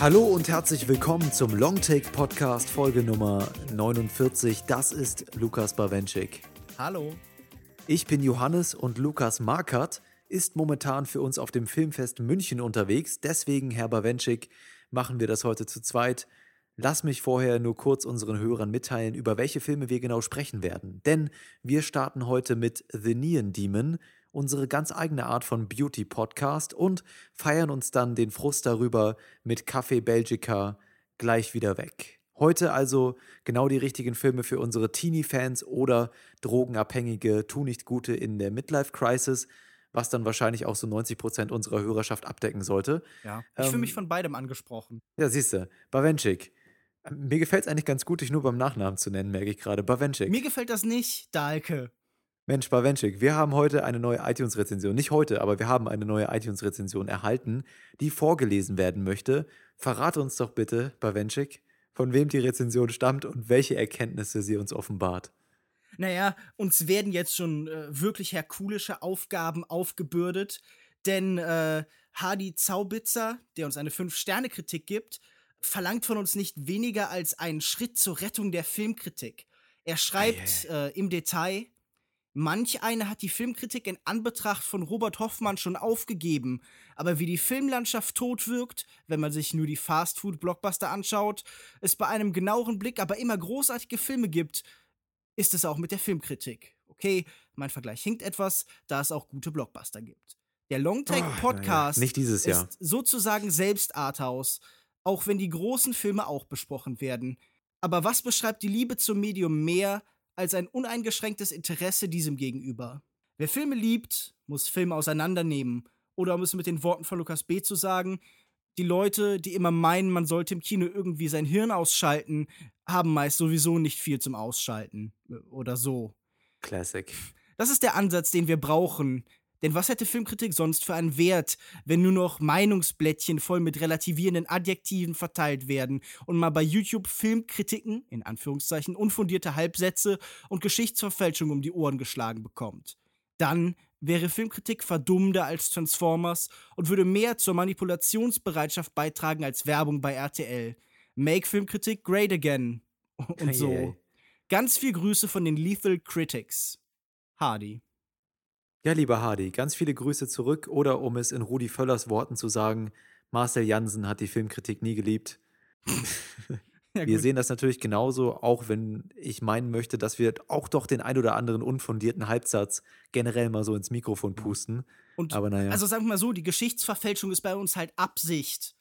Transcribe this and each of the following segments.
Hallo und herzlich willkommen zum Longtake Podcast Folge Nummer 49. Das ist Lukas Bawenschik. Hallo. Ich bin Johannes und Lukas Markert ist momentan für uns auf dem Filmfest München unterwegs. Deswegen, Herr Bawenschik, machen wir das heute zu zweit. Lass mich vorher nur kurz unseren Hörern mitteilen, über welche Filme wir genau sprechen werden. Denn wir starten heute mit The Neon Demon unsere ganz eigene Art von Beauty-Podcast und feiern uns dann den Frust darüber mit Café Belgica gleich wieder weg. Heute also genau die richtigen Filme für unsere Teenie-Fans oder Drogenabhängige, tu nicht Gute in der Midlife-Crisis, was dann wahrscheinlich auch so 90 Prozent unserer Hörerschaft abdecken sollte. Ja, ich ähm, fühle mich von beidem angesprochen. Ja, siehst du, Bawenschik. Mir gefällt es eigentlich ganz gut, dich nur beim Nachnamen zu nennen, merke ich gerade. Bawenschik. Mir gefällt das nicht, Dahlke. Mensch, Bawenschik, wir haben heute eine neue iTunes-Rezension. Nicht heute, aber wir haben eine neue iTunes-Rezension erhalten, die vorgelesen werden möchte. Verrate uns doch bitte, Bawenschik, von wem die Rezension stammt und welche Erkenntnisse sie uns offenbart. Naja, uns werden jetzt schon äh, wirklich herkulische Aufgaben aufgebürdet, denn äh, Hadi Zaubitzer, der uns eine 5-Sterne-Kritik gibt, verlangt von uns nicht weniger als einen Schritt zur Rettung der Filmkritik. Er schreibt äh, im Detail, Manch eine hat die Filmkritik in Anbetracht von Robert Hoffmann schon aufgegeben, aber wie die Filmlandschaft tot wirkt, wenn man sich nur die Fastfood-Blockbuster anschaut, es bei einem genaueren Blick aber immer großartige Filme gibt, ist es auch mit der Filmkritik. Okay, mein Vergleich hinkt etwas, da es auch gute Blockbuster gibt. Der Longtake oh, Podcast ja. Ist sozusagen selbst Arthouse, auch wenn die großen Filme auch besprochen werden. Aber was beschreibt die Liebe zum Medium mehr als ein uneingeschränktes Interesse diesem gegenüber. Wer Filme liebt, muss Filme auseinandernehmen. Oder um es mit den Worten von Lukas B. zu sagen, die Leute, die immer meinen, man sollte im Kino irgendwie sein Hirn ausschalten, haben meist sowieso nicht viel zum Ausschalten. Oder so. Classic. Das ist der Ansatz, den wir brauchen. Denn was hätte Filmkritik sonst für einen Wert, wenn nur noch Meinungsblättchen voll mit relativierenden Adjektiven verteilt werden und man bei YouTube Filmkritiken, in Anführungszeichen, unfundierte Halbsätze und Geschichtsverfälschung um die Ohren geschlagen bekommt? Dann wäre Filmkritik verdummender als Transformers und würde mehr zur Manipulationsbereitschaft beitragen als Werbung bei RTL. Make Filmkritik great again. Und so. Ganz viel Grüße von den Lethal Critics. Hardy. Ja, lieber Hardy, ganz viele Grüße zurück oder um es in Rudi Völlers Worten zu sagen, Marcel Jansen hat die Filmkritik nie geliebt. ja, wir sehen das natürlich genauso, auch wenn ich meinen möchte, dass wir auch doch den ein oder anderen unfundierten Halbsatz generell mal so ins Mikrofon pusten. Und Aber naja. Also sagen wir mal so, die Geschichtsverfälschung ist bei uns halt Absicht.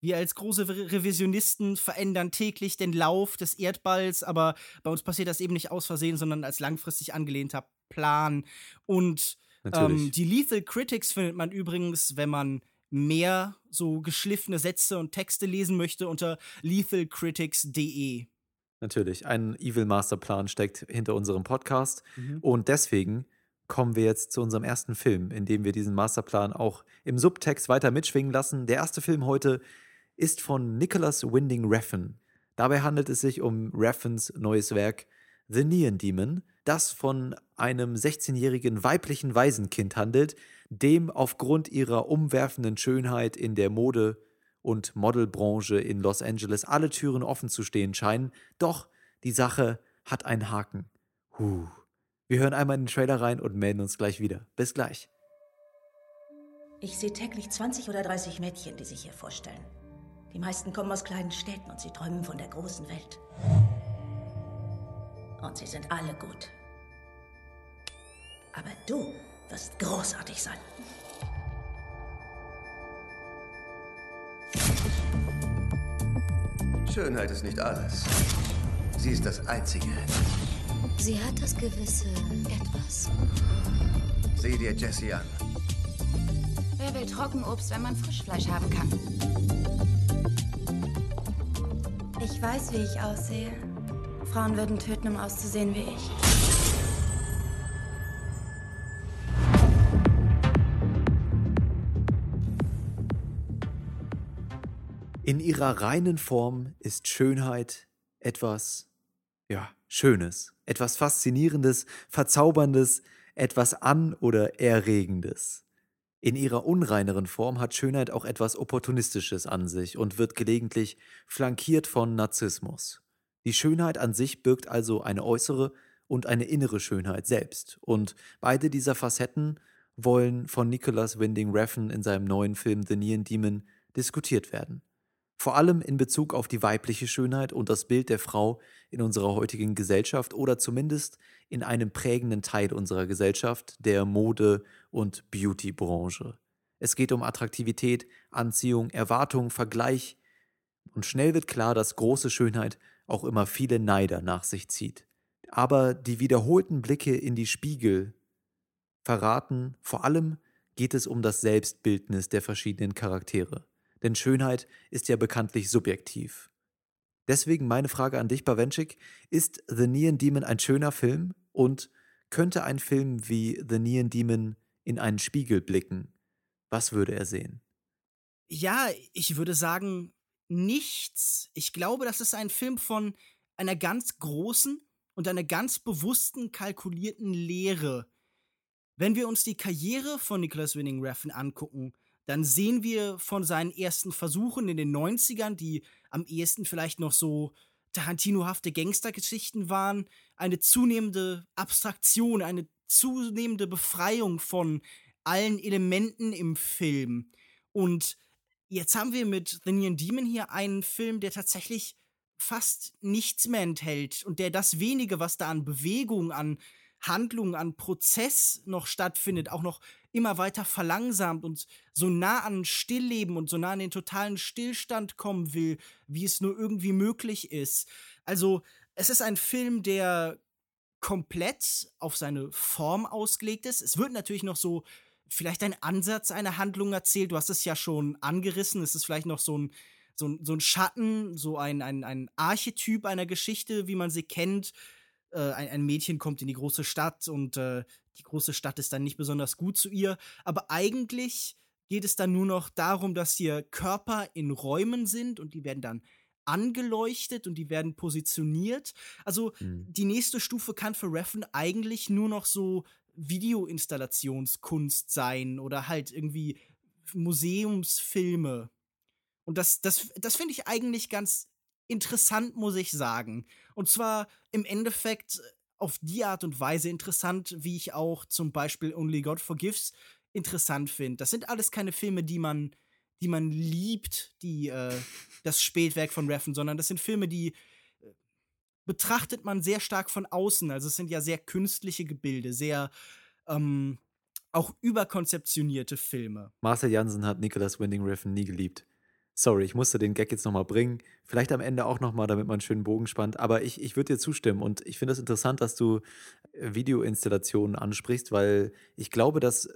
Wir als große Revisionisten verändern täglich den Lauf des Erdballs, aber bei uns passiert das eben nicht aus Versehen, sondern als langfristig angelehnter Plan. Und ähm, die Lethal Critics findet man übrigens, wenn man mehr so geschliffene Sätze und Texte lesen möchte, unter lethalcritics.de. Natürlich, ein Evil Masterplan steckt hinter unserem Podcast. Mhm. Und deswegen kommen wir jetzt zu unserem ersten Film, in dem wir diesen Masterplan auch im Subtext weiter mitschwingen lassen. Der erste Film heute ist von Nicholas Winding Refn. Dabei handelt es sich um Refns neues Werk The Neon Demon, das von einem 16-jährigen weiblichen Waisenkind handelt, dem aufgrund ihrer umwerfenden Schönheit in der Mode- und Modelbranche in Los Angeles alle Türen offen zu stehen scheinen. Doch die Sache hat einen Haken. Huh. Wir hören einmal in den Trailer rein und melden uns gleich wieder. Bis gleich. Ich sehe täglich 20 oder 30 Mädchen, die sich hier vorstellen. Die meisten kommen aus kleinen Städten und sie träumen von der großen Welt. Und sie sind alle gut. Aber du wirst großartig sein. Schönheit ist nicht alles. Sie ist das Einzige. Sie hat das gewisse Etwas. Sieh dir Jessie an. Wer will Trockenobst, wenn man Frischfleisch haben kann? Ich weiß, wie ich aussehe. Frauen würden töten, um auszusehen wie ich. In ihrer reinen Form ist Schönheit etwas, ja, Schönes, etwas Faszinierendes, Verzauberndes, etwas An- oder Erregendes. In ihrer unreineren Form hat Schönheit auch etwas Opportunistisches an sich und wird gelegentlich flankiert von Narzissmus. Die Schönheit an sich birgt also eine äußere und eine innere Schönheit selbst. Und beide dieser Facetten wollen von Nicholas Winding Refn in seinem neuen Film The Neon Demon diskutiert werden. Vor allem in Bezug auf die weibliche Schönheit und das Bild der Frau in unserer heutigen Gesellschaft oder zumindest in einem prägenden Teil unserer Gesellschaft, der Mode- und Beauty-Branche. Es geht um Attraktivität, Anziehung, Erwartung, Vergleich. Und schnell wird klar, dass große Schönheit auch immer viele Neider nach sich zieht. Aber die wiederholten Blicke in die Spiegel verraten, vor allem geht es um das Selbstbildnis der verschiedenen Charaktere denn Schönheit ist ja bekanntlich subjektiv. Deswegen meine Frage an dich, Bawenschik, ist The Neon Demon ein schöner Film und könnte ein Film wie The Neon Demon in einen Spiegel blicken? Was würde er sehen? Ja, ich würde sagen, nichts. Ich glaube, das ist ein Film von einer ganz großen und einer ganz bewussten, kalkulierten Lehre. Wenn wir uns die Karriere von Nicholas Winning Refn angucken, dann sehen wir von seinen ersten Versuchen in den 90ern, die am ehesten vielleicht noch so Tarantino-hafte Gangstergeschichten waren, eine zunehmende Abstraktion, eine zunehmende Befreiung von allen Elementen im Film. Und jetzt haben wir mit The Neon Demon hier einen Film, der tatsächlich fast nichts mehr enthält und der das wenige, was da an Bewegung, an Handlung, an Prozess noch stattfindet, auch noch immer weiter verlangsamt und so nah an Stillleben und so nah an den totalen Stillstand kommen will, wie es nur irgendwie möglich ist. Also, es ist ein Film, der komplett auf seine Form ausgelegt ist. Es wird natürlich noch so vielleicht ein Ansatz einer Handlung erzählt. Du hast es ja schon angerissen. Es ist vielleicht noch so ein, so ein, so ein Schatten, so ein, ein, ein Archetyp einer Geschichte, wie man sie kennt. Äh, ein, ein, Mädchen kommt in die große Stadt und äh, die große Stadt ist dann nicht besonders gut zu ihr. Aber eigentlich geht es dann nur noch darum, dass hier Körper in Räumen sind und die werden dann angeleuchtet und die werden positioniert. Also mhm. die nächste Stufe kann für Reffen eigentlich nur noch so Videoinstallationskunst sein oder halt irgendwie Museumsfilme. Und das, das, das finde ich eigentlich ganz interessant, muss ich sagen. Und zwar im Endeffekt auf die Art und Weise interessant, wie ich auch zum Beispiel Only God Forgives interessant finde. Das sind alles keine Filme, die man, die man liebt, die äh, das Spätwerk von Reffen, sondern das sind Filme, die äh, betrachtet man sehr stark von außen. Also es sind ja sehr künstliche Gebilde, sehr ähm, auch überkonzeptionierte Filme. Marcel Jansen hat Nicholas Winding Refn nie geliebt. Sorry, ich musste den Gag jetzt nochmal bringen. Vielleicht am Ende auch nochmal, damit man einen schönen Bogen spannt. Aber ich, ich würde dir zustimmen und ich finde es das interessant, dass du äh, Videoinstallationen ansprichst, weil ich glaube, dass äh,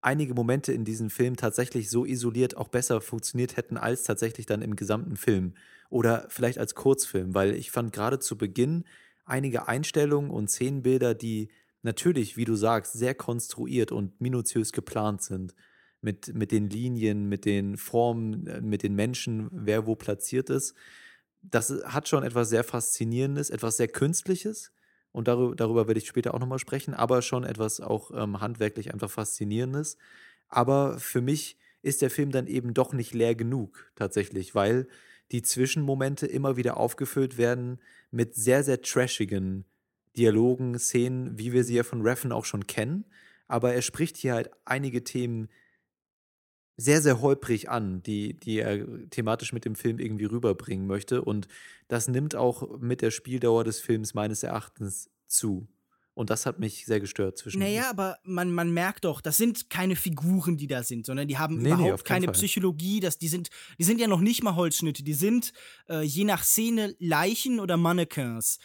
einige Momente in diesem Film tatsächlich so isoliert auch besser funktioniert hätten als tatsächlich dann im gesamten Film. Oder vielleicht als Kurzfilm, weil ich fand gerade zu Beginn einige Einstellungen und Szenenbilder, die natürlich, wie du sagst, sehr konstruiert und minutiös geplant sind mit, mit den Linien, mit den Formen, äh, mit den Menschen, wer wo platziert ist. Das hat schon etwas sehr Faszinierendes, etwas sehr Künstliches. Und darüber, darüber werde ich später auch nochmal sprechen, aber schon etwas auch ähm, handwerklich einfach Faszinierendes. Aber für mich ist der Film dann eben doch nicht leer genug, tatsächlich, weil die Zwischenmomente immer wieder aufgefüllt werden mit sehr, sehr trashigen Dialogen, Szenen, wie wir sie ja von Reffen auch schon kennen. Aber er spricht hier halt einige Themen sehr, sehr holprig an, die, die er thematisch mit dem Film irgendwie rüberbringen möchte. Und das nimmt auch mit der Spieldauer des Films meines Erachtens zu. Und das hat mich sehr gestört zwischen. Naja, aber man, man merkt doch, das sind keine Figuren, die da sind, sondern die haben nee, überhaupt nee, keine Fall. Psychologie. Das, die, sind, die sind ja noch nicht mal Holzschnitte. Die sind äh, je nach Szene Leichen oder Mannequins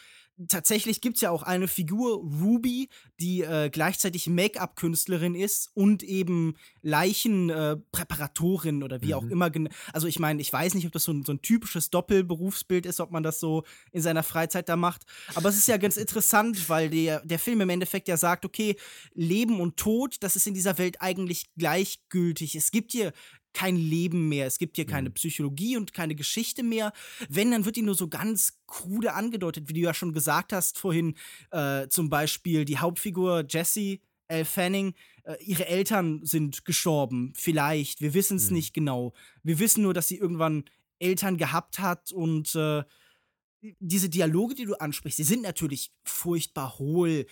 tatsächlich gibt es ja auch eine Figur, Ruby, die äh, gleichzeitig Make-up-Künstlerin ist und eben Leichenpräparatorin äh, oder wie mhm. auch immer. Also ich meine, ich weiß nicht, ob das so ein, so ein, typisches Doppelberufsbild ist, ob man das so in seiner Freizeit da macht. Aber es ist ja ganz interessant, weil der, der Film im Endeffekt ja sagt, okay, Leben und Tod, das ist in dieser Welt eigentlich gleichgültig. Es gibt hier kein Leben mehr. Es gibt hier keine mhm. Psychologie und keine Geschichte mehr. Wenn, dann wird die nur so ganz krude angedeutet, wie du ja schon gesagt hast vorhin. Äh, zum Beispiel die Hauptfigur Jessie L. Fanning, äh, ihre Eltern sind gestorben. Vielleicht. Wir wissen es mhm. nicht genau. Wir wissen nur, dass sie irgendwann Eltern gehabt hat und äh, diese Dialoge, die du ansprichst, die sind natürlich furchtbar hohl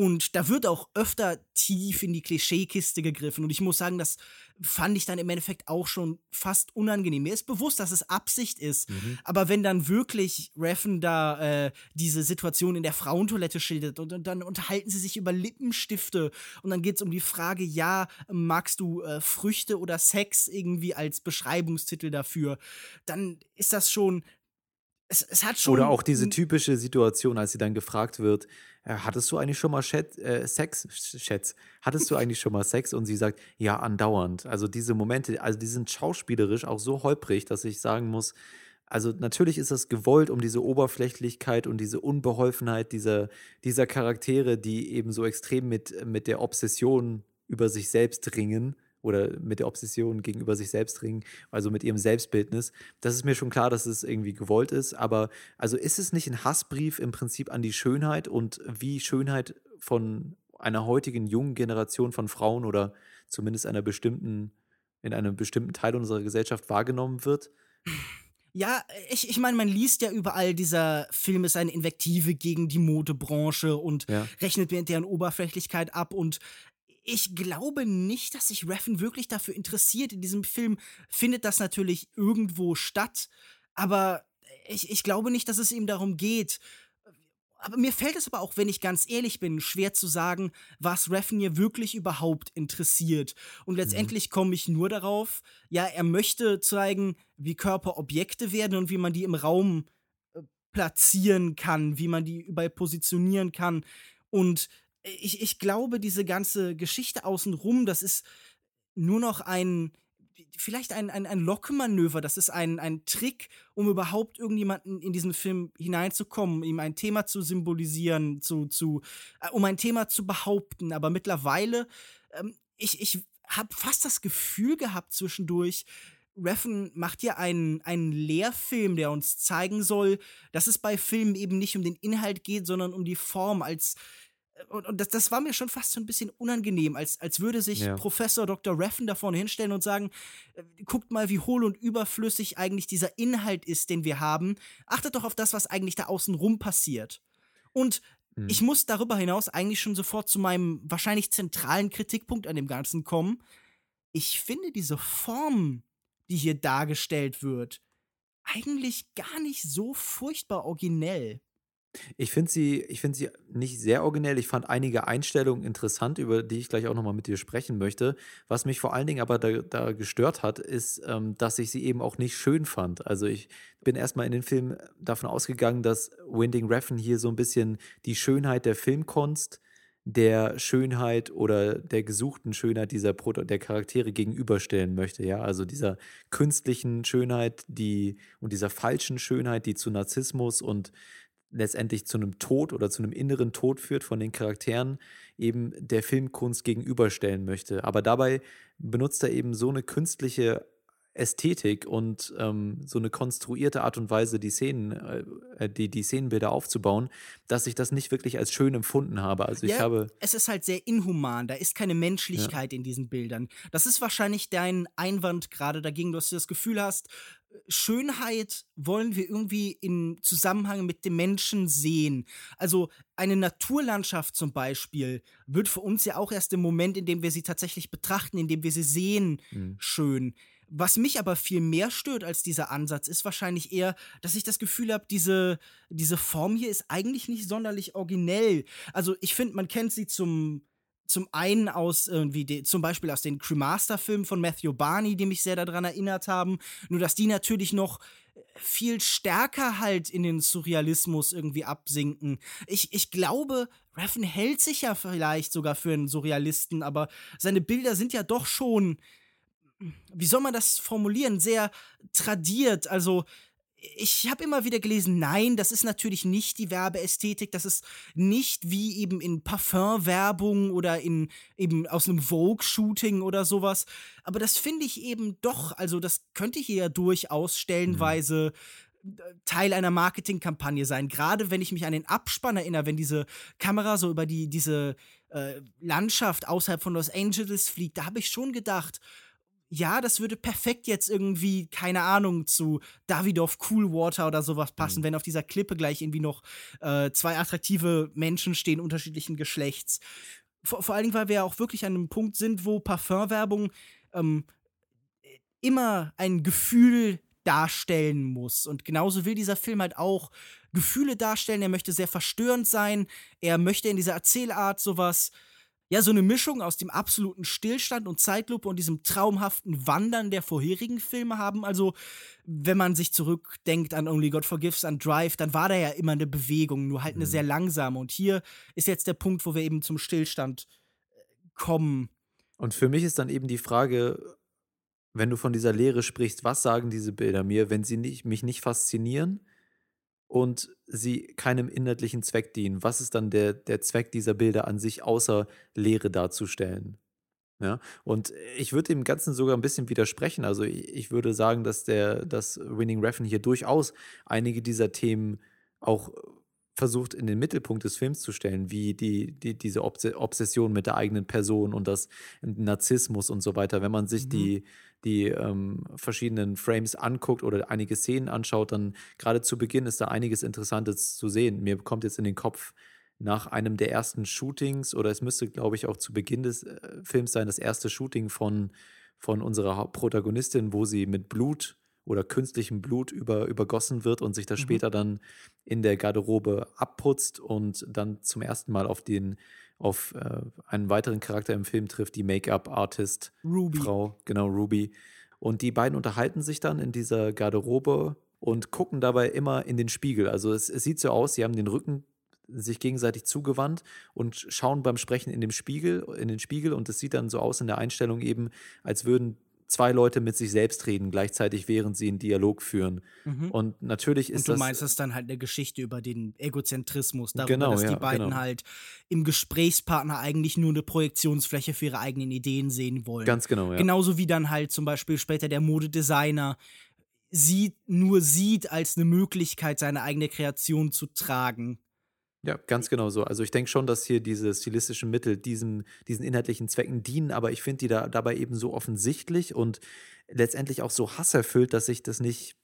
und da wird auch öfter tief in die Klischeekiste gegriffen. Und ich muss sagen, das fand ich dann im Endeffekt auch schon fast unangenehm. Mir ist bewusst, dass es Absicht ist. Mhm. Aber wenn dann wirklich Reffen da äh, diese Situation in der Frauentoilette schildert und, und, dann unterhalten sie sich über Lippenstifte und dann geht es um die Frage, ja, magst du äh, Früchte oder Sex irgendwie als Beschreibungstitel dafür, dann ist das schon es, es, hat schon. Oder auch diese typische Situation, als sie dann gefragt wird, äh, hattest du eigentlich schon mal Chat, äh, Sex, Schätz, hattest du eigentlich schon mal Sex? Und sie sagt, ja, andauernd. Also diese Momente, also die sind schauspielerisch auch so holprig, dass ich sagen muss, also natürlich ist das gewollt, um diese Oberflächlichkeit und diese Unbeholfenheit dieser, dieser Charaktere, die eben so extrem mit, mit der Obsession über sich selbst ringen oder mit der Obsession gegenüber sich selbst ringen, also mit ihrem Selbstbildnis. Das ist mir schon klar, dass es irgendwie gewollt ist, aber also ist es nicht ein Hassbrief im Prinzip an die Schönheit und wie Schönheit von einer heutigen jungen Generation von Frauen oder zumindest einer bestimmten, in einem bestimmten Teil unserer Gesellschaft wahrgenommen wird? Ja, ich, ich meine, man liest ja überall, dieser Film ist eine Invektive gegen die Modebranche und ja. rechnet mit deren Oberflächlichkeit ab und ich glaube nicht, dass sich Reffen wirklich dafür interessiert. In diesem Film findet das natürlich irgendwo statt, aber ich, ich glaube nicht, dass es ihm darum geht. Aber mir fällt es aber auch, wenn ich ganz ehrlich bin, schwer zu sagen, was Reffen hier wirklich überhaupt interessiert. Und mhm. letztendlich mhm. komme ich nur darauf, ja, er möchte zeigen, wie Körper Objekte werden und wie man die im Raum äh, platzieren kann, wie man die überall positionieren kann. Und ich, ich glaube, diese ganze Geschichte außenrum, das ist nur noch ein, vielleicht ein, ein, ein Lockmanöver, das ist ein, ein Trick, um überhaupt irgendjemanden in diesen Film hineinzukommen, ihm ein Thema zu symbolisieren, zu, zu, äh, um ein Thema zu behaupten. Aber mittlerweile, ähm, ich, ich habe fast das Gefühl gehabt zwischendurch, Reffen macht ja einen, einen Lehrfilm, der uns zeigen soll, dass es bei Filmen eben nicht um den Inhalt geht, sondern um die Form, als und, und das, das war mir schon fast so ein bisschen unangenehm, als, als würde sich ja. Professor Dr. Reffen da vorne hinstellen und sagen, äh, guckt mal, wie hohl und überflüssig eigentlich dieser Inhalt ist, den wir haben. Achtet doch auf das, was eigentlich da außen rum passiert. Und mhm. ich muss darüber hinaus eigentlich schon sofort zu meinem wahrscheinlich zentralen Kritikpunkt an dem Ganzen kommen. Ich finde diese Form, die hier dargestellt wird, eigentlich gar nicht so furchtbar originell. Ich finde sie, ich finde sie nicht sehr originell. Ich fand einige Einstellungen interessant, über die ich gleich auch nochmal mit dir sprechen möchte. Was mich vor allen Dingen aber da, da gestört hat, ist, ähm, dass ich sie eben auch nicht schön fand. Also ich bin erstmal in den Film davon ausgegangen, dass Winding Refn hier so ein bisschen die Schönheit der Filmkunst der Schönheit oder der gesuchten Schönheit dieser Proto der Charaktere gegenüberstellen möchte, ja, also dieser künstlichen Schönheit, die und dieser falschen Schönheit, die zu Narzissmus und letztendlich zu einem Tod oder zu einem inneren Tod führt von den Charakteren, eben der Filmkunst gegenüberstellen möchte. Aber dabei benutzt er eben so eine künstliche Ästhetik und ähm, so eine konstruierte Art und Weise, die Szenen, äh, die, die Szenenbilder aufzubauen, dass ich das nicht wirklich als schön empfunden habe. Also ja, ich habe. Es ist halt sehr inhuman, da ist keine Menschlichkeit ja. in diesen Bildern. Das ist wahrscheinlich dein Einwand gerade dagegen, dass du das Gefühl hast, Schönheit wollen wir irgendwie im Zusammenhang mit dem Menschen sehen. Also eine Naturlandschaft zum Beispiel wird für uns ja auch erst im Moment, in dem wir sie tatsächlich betrachten, in dem wir sie sehen, mhm. schön. Was mich aber viel mehr stört als dieser Ansatz, ist wahrscheinlich eher, dass ich das Gefühl habe, diese, diese Form hier ist eigentlich nicht sonderlich originell. Also ich finde, man kennt sie zum, zum einen aus irgendwie, de, zum Beispiel aus den Cremaster-Filmen von Matthew Barney, die mich sehr daran erinnert haben. Nur, dass die natürlich noch viel stärker halt in den Surrealismus irgendwie absinken. Ich, ich glaube, Raffen hält sich ja vielleicht sogar für einen Surrealisten, aber seine Bilder sind ja doch schon wie soll man das formulieren, sehr tradiert. Also ich habe immer wieder gelesen, nein, das ist natürlich nicht die Werbeästhetik, das ist nicht wie eben in Parfum-Werbung oder in eben aus einem Vogue-Shooting oder sowas. Aber das finde ich eben doch, also das könnte hier ja durchaus stellenweise mhm. Teil einer Marketingkampagne sein. Gerade wenn ich mich an den Abspann erinnere, wenn diese Kamera so über die, diese äh, Landschaft außerhalb von Los Angeles fliegt, da habe ich schon gedacht, ja, das würde perfekt jetzt irgendwie, keine Ahnung, zu Davidoff Coolwater oder sowas passen, mhm. wenn auf dieser Klippe gleich irgendwie noch äh, zwei attraktive Menschen stehen, unterschiedlichen Geschlechts. Vor, vor allen Dingen, weil wir ja auch wirklich an einem Punkt sind, wo Parfumwerbung ähm, immer ein Gefühl darstellen muss. Und genauso will dieser Film halt auch Gefühle darstellen. Er möchte sehr verstörend sein. Er möchte in dieser Erzählart sowas ja, so eine Mischung aus dem absoluten Stillstand und Zeitlupe und diesem traumhaften Wandern der vorherigen Filme haben. Also, wenn man sich zurückdenkt an Only God Forgives, an Drive, dann war da ja immer eine Bewegung, nur halt eine mhm. sehr langsame. Und hier ist jetzt der Punkt, wo wir eben zum Stillstand äh, kommen. Und für mich ist dann eben die Frage, wenn du von dieser Lehre sprichst, was sagen diese Bilder mir, wenn sie nicht, mich nicht faszinieren? Und sie keinem inhaltlichen Zweck dienen. Was ist dann der, der Zweck dieser Bilder an sich, außer Lehre darzustellen? Ja, und ich würde dem Ganzen sogar ein bisschen widersprechen. Also ich, würde sagen, dass der, dass Winning Refn hier durchaus einige dieser Themen auch versucht in den Mittelpunkt des Films zu stellen, wie die, die diese Obsession mit der eigenen Person und das Narzissmus und so weiter. Wenn man sich mhm. die die ähm, verschiedenen Frames anguckt oder einige Szenen anschaut, dann gerade zu Beginn ist da einiges Interessantes zu sehen. Mir kommt jetzt in den Kopf nach einem der ersten Shootings oder es müsste, glaube ich, auch zu Beginn des äh, Films sein, das erste Shooting von, von unserer Protagonistin, wo sie mit Blut oder künstlichem Blut über, übergossen wird und sich das mhm. später dann in der Garderobe abputzt und dann zum ersten Mal auf den auf äh, einen weiteren Charakter im Film trifft, die Make-up-Artist Frau, genau, Ruby. Und die beiden unterhalten sich dann in dieser Garderobe und gucken dabei immer in den Spiegel. Also es, es sieht so aus, sie haben den Rücken sich gegenseitig zugewandt und schauen beim Sprechen in dem Spiegel, in den Spiegel und es sieht dann so aus in der Einstellung eben, als würden zwei Leute mit sich selbst reden, gleichzeitig während sie einen Dialog führen. Mhm. Und natürlich ist das. Und du meinst, das ist dann halt eine Geschichte über den Egozentrismus, darüber, genau, dass ja, die beiden genau. halt im Gesprächspartner eigentlich nur eine Projektionsfläche für ihre eigenen Ideen sehen wollen. Ganz genau, ja. Genauso wie dann halt zum Beispiel später der Modedesigner sieht, nur sieht als eine Möglichkeit, seine eigene Kreation zu tragen. Ja, ganz genau so. Also ich denke schon, dass hier diese stilistischen Mittel diesen, diesen inhaltlichen Zwecken dienen, aber ich finde die da dabei eben so offensichtlich und letztendlich auch so hasserfüllt, dass ich das nicht,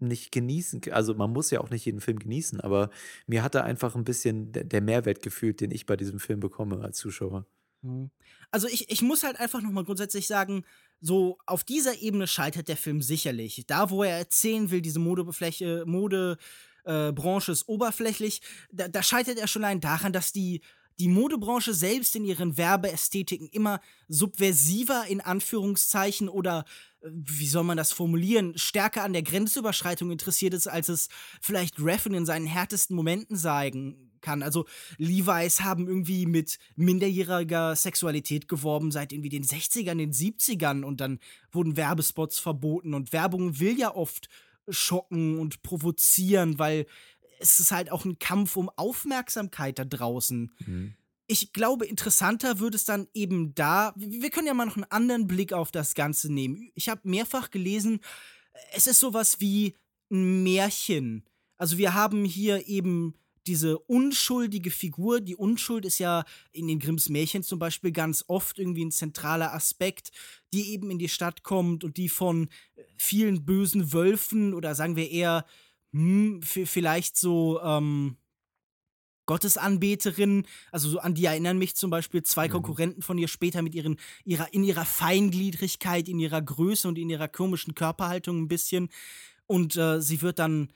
nicht genießen kann. Also man muss ja auch nicht jeden Film genießen, aber mir hat da einfach ein bisschen der, Mehrwert gefühlt, den ich bei diesem Film bekomme als Zuschauer. Mhm. Also ich, ich muss halt einfach nochmal grundsätzlich sagen, so auf dieser Ebene scheitert der Film sicherlich. Da, wo er erzählen will, diese Modefläche, Mode äh, Branche ist oberflächlich. Da, da scheitert er schon allein daran, dass die die Modebranche selbst in ihren Werbeästhetiken immer subversiver in Anführungszeichen oder äh, wie soll man das formulieren, stärker an der Grenzüberschreitung interessiert ist, als es vielleicht Reffen in seinen härtesten Momenten zeigen kann. Also Levi's haben irgendwie mit minderjähriger Sexualität geworben seit irgendwie den 60ern, den 70ern und dann wurden Werbespots verboten und Werbung will ja oft schocken und provozieren, weil es ist halt auch ein Kampf um Aufmerksamkeit da draußen. Mhm. Ich glaube, interessanter wird es dann eben da. Wir können ja mal noch einen anderen Blick auf das Ganze nehmen. Ich habe mehrfach gelesen, es ist sowas wie ein Märchen. Also wir haben hier eben diese unschuldige Figur, die Unschuld ist ja in den Grimms Märchen zum Beispiel ganz oft irgendwie ein zentraler Aspekt, die eben in die Stadt kommt und die von vielen bösen Wölfen oder sagen wir eher hm, vielleicht so ähm, Gottesanbeterinnen, also so an die erinnern mich zum Beispiel zwei mhm. Konkurrenten von ihr später mit ihren, ihrer, in ihrer Feingliedrigkeit, in ihrer Größe und in ihrer komischen Körperhaltung ein bisschen. Und äh, sie wird dann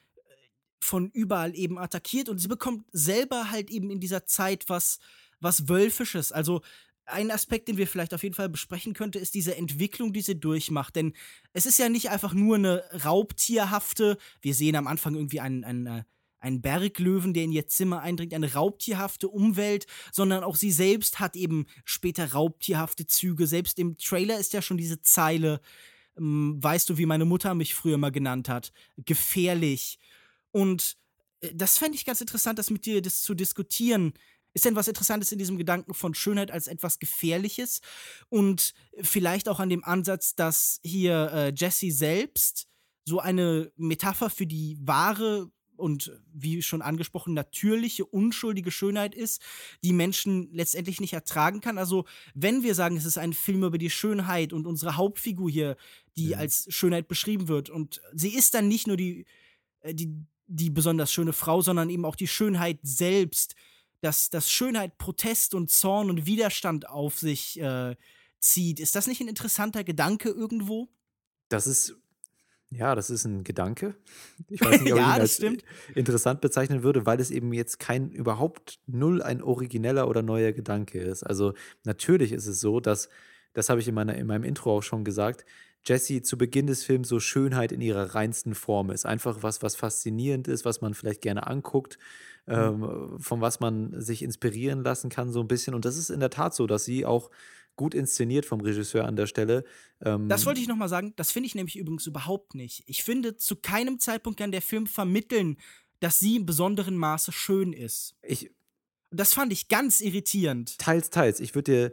von überall eben attackiert und sie bekommt selber halt eben in dieser Zeit was, was Wölfisches. Also ein Aspekt, den wir vielleicht auf jeden Fall besprechen könnte, ist diese Entwicklung, die sie durchmacht. Denn es ist ja nicht einfach nur eine raubtierhafte, wir sehen am Anfang irgendwie einen, einen, äh, einen Berglöwen, der in ihr Zimmer eindringt, eine raubtierhafte Umwelt, sondern auch sie selbst hat eben später raubtierhafte Züge. Selbst im Trailer ist ja schon diese Zeile, weißt du, wie meine Mutter mich früher mal genannt hat? Gefährlich. Und äh, das fände ich ganz interessant, das mit dir das zu diskutieren. Ist denn was Interessantes in diesem Gedanken von Schönheit als etwas Gefährliches? Und vielleicht auch an dem Ansatz, dass hier äh, Jesse selbst so eine Metapher für die wahre und wie schon angesprochen natürliche, unschuldige Schönheit ist, die Menschen letztendlich nicht ertragen kann. Also wenn wir sagen, es ist ein Film über die Schönheit und unsere Hauptfigur hier, die mhm. als Schönheit beschrieben wird und sie ist dann nicht nur die, äh, die, die besonders schöne Frau, sondern eben auch die Schönheit selbst, dass, dass Schönheit Protest und Zorn und Widerstand auf sich äh, zieht. Ist das nicht ein interessanter Gedanke irgendwo? Das ist, ja, das ist ein Gedanke. Ich weiß nicht, ob ja, ich ihn als stimmt. interessant bezeichnen würde, weil es eben jetzt kein überhaupt null ein origineller oder neuer Gedanke ist. Also natürlich ist es so, dass, das habe ich in, meiner, in meinem Intro auch schon gesagt, Jessie zu Beginn des Films so Schönheit in ihrer reinsten Form ist. Einfach was, was faszinierend ist, was man vielleicht gerne anguckt, mhm. ähm, von was man sich inspirieren lassen kann, so ein bisschen. Und das ist in der Tat so, dass sie auch gut inszeniert vom Regisseur an der Stelle. Ähm das wollte ich nochmal sagen. Das finde ich nämlich übrigens überhaupt nicht. Ich finde, zu keinem Zeitpunkt kann der Film vermitteln, dass sie im besonderen Maße schön ist. Ich. Das fand ich ganz irritierend. Teils, teils. Ich würde dir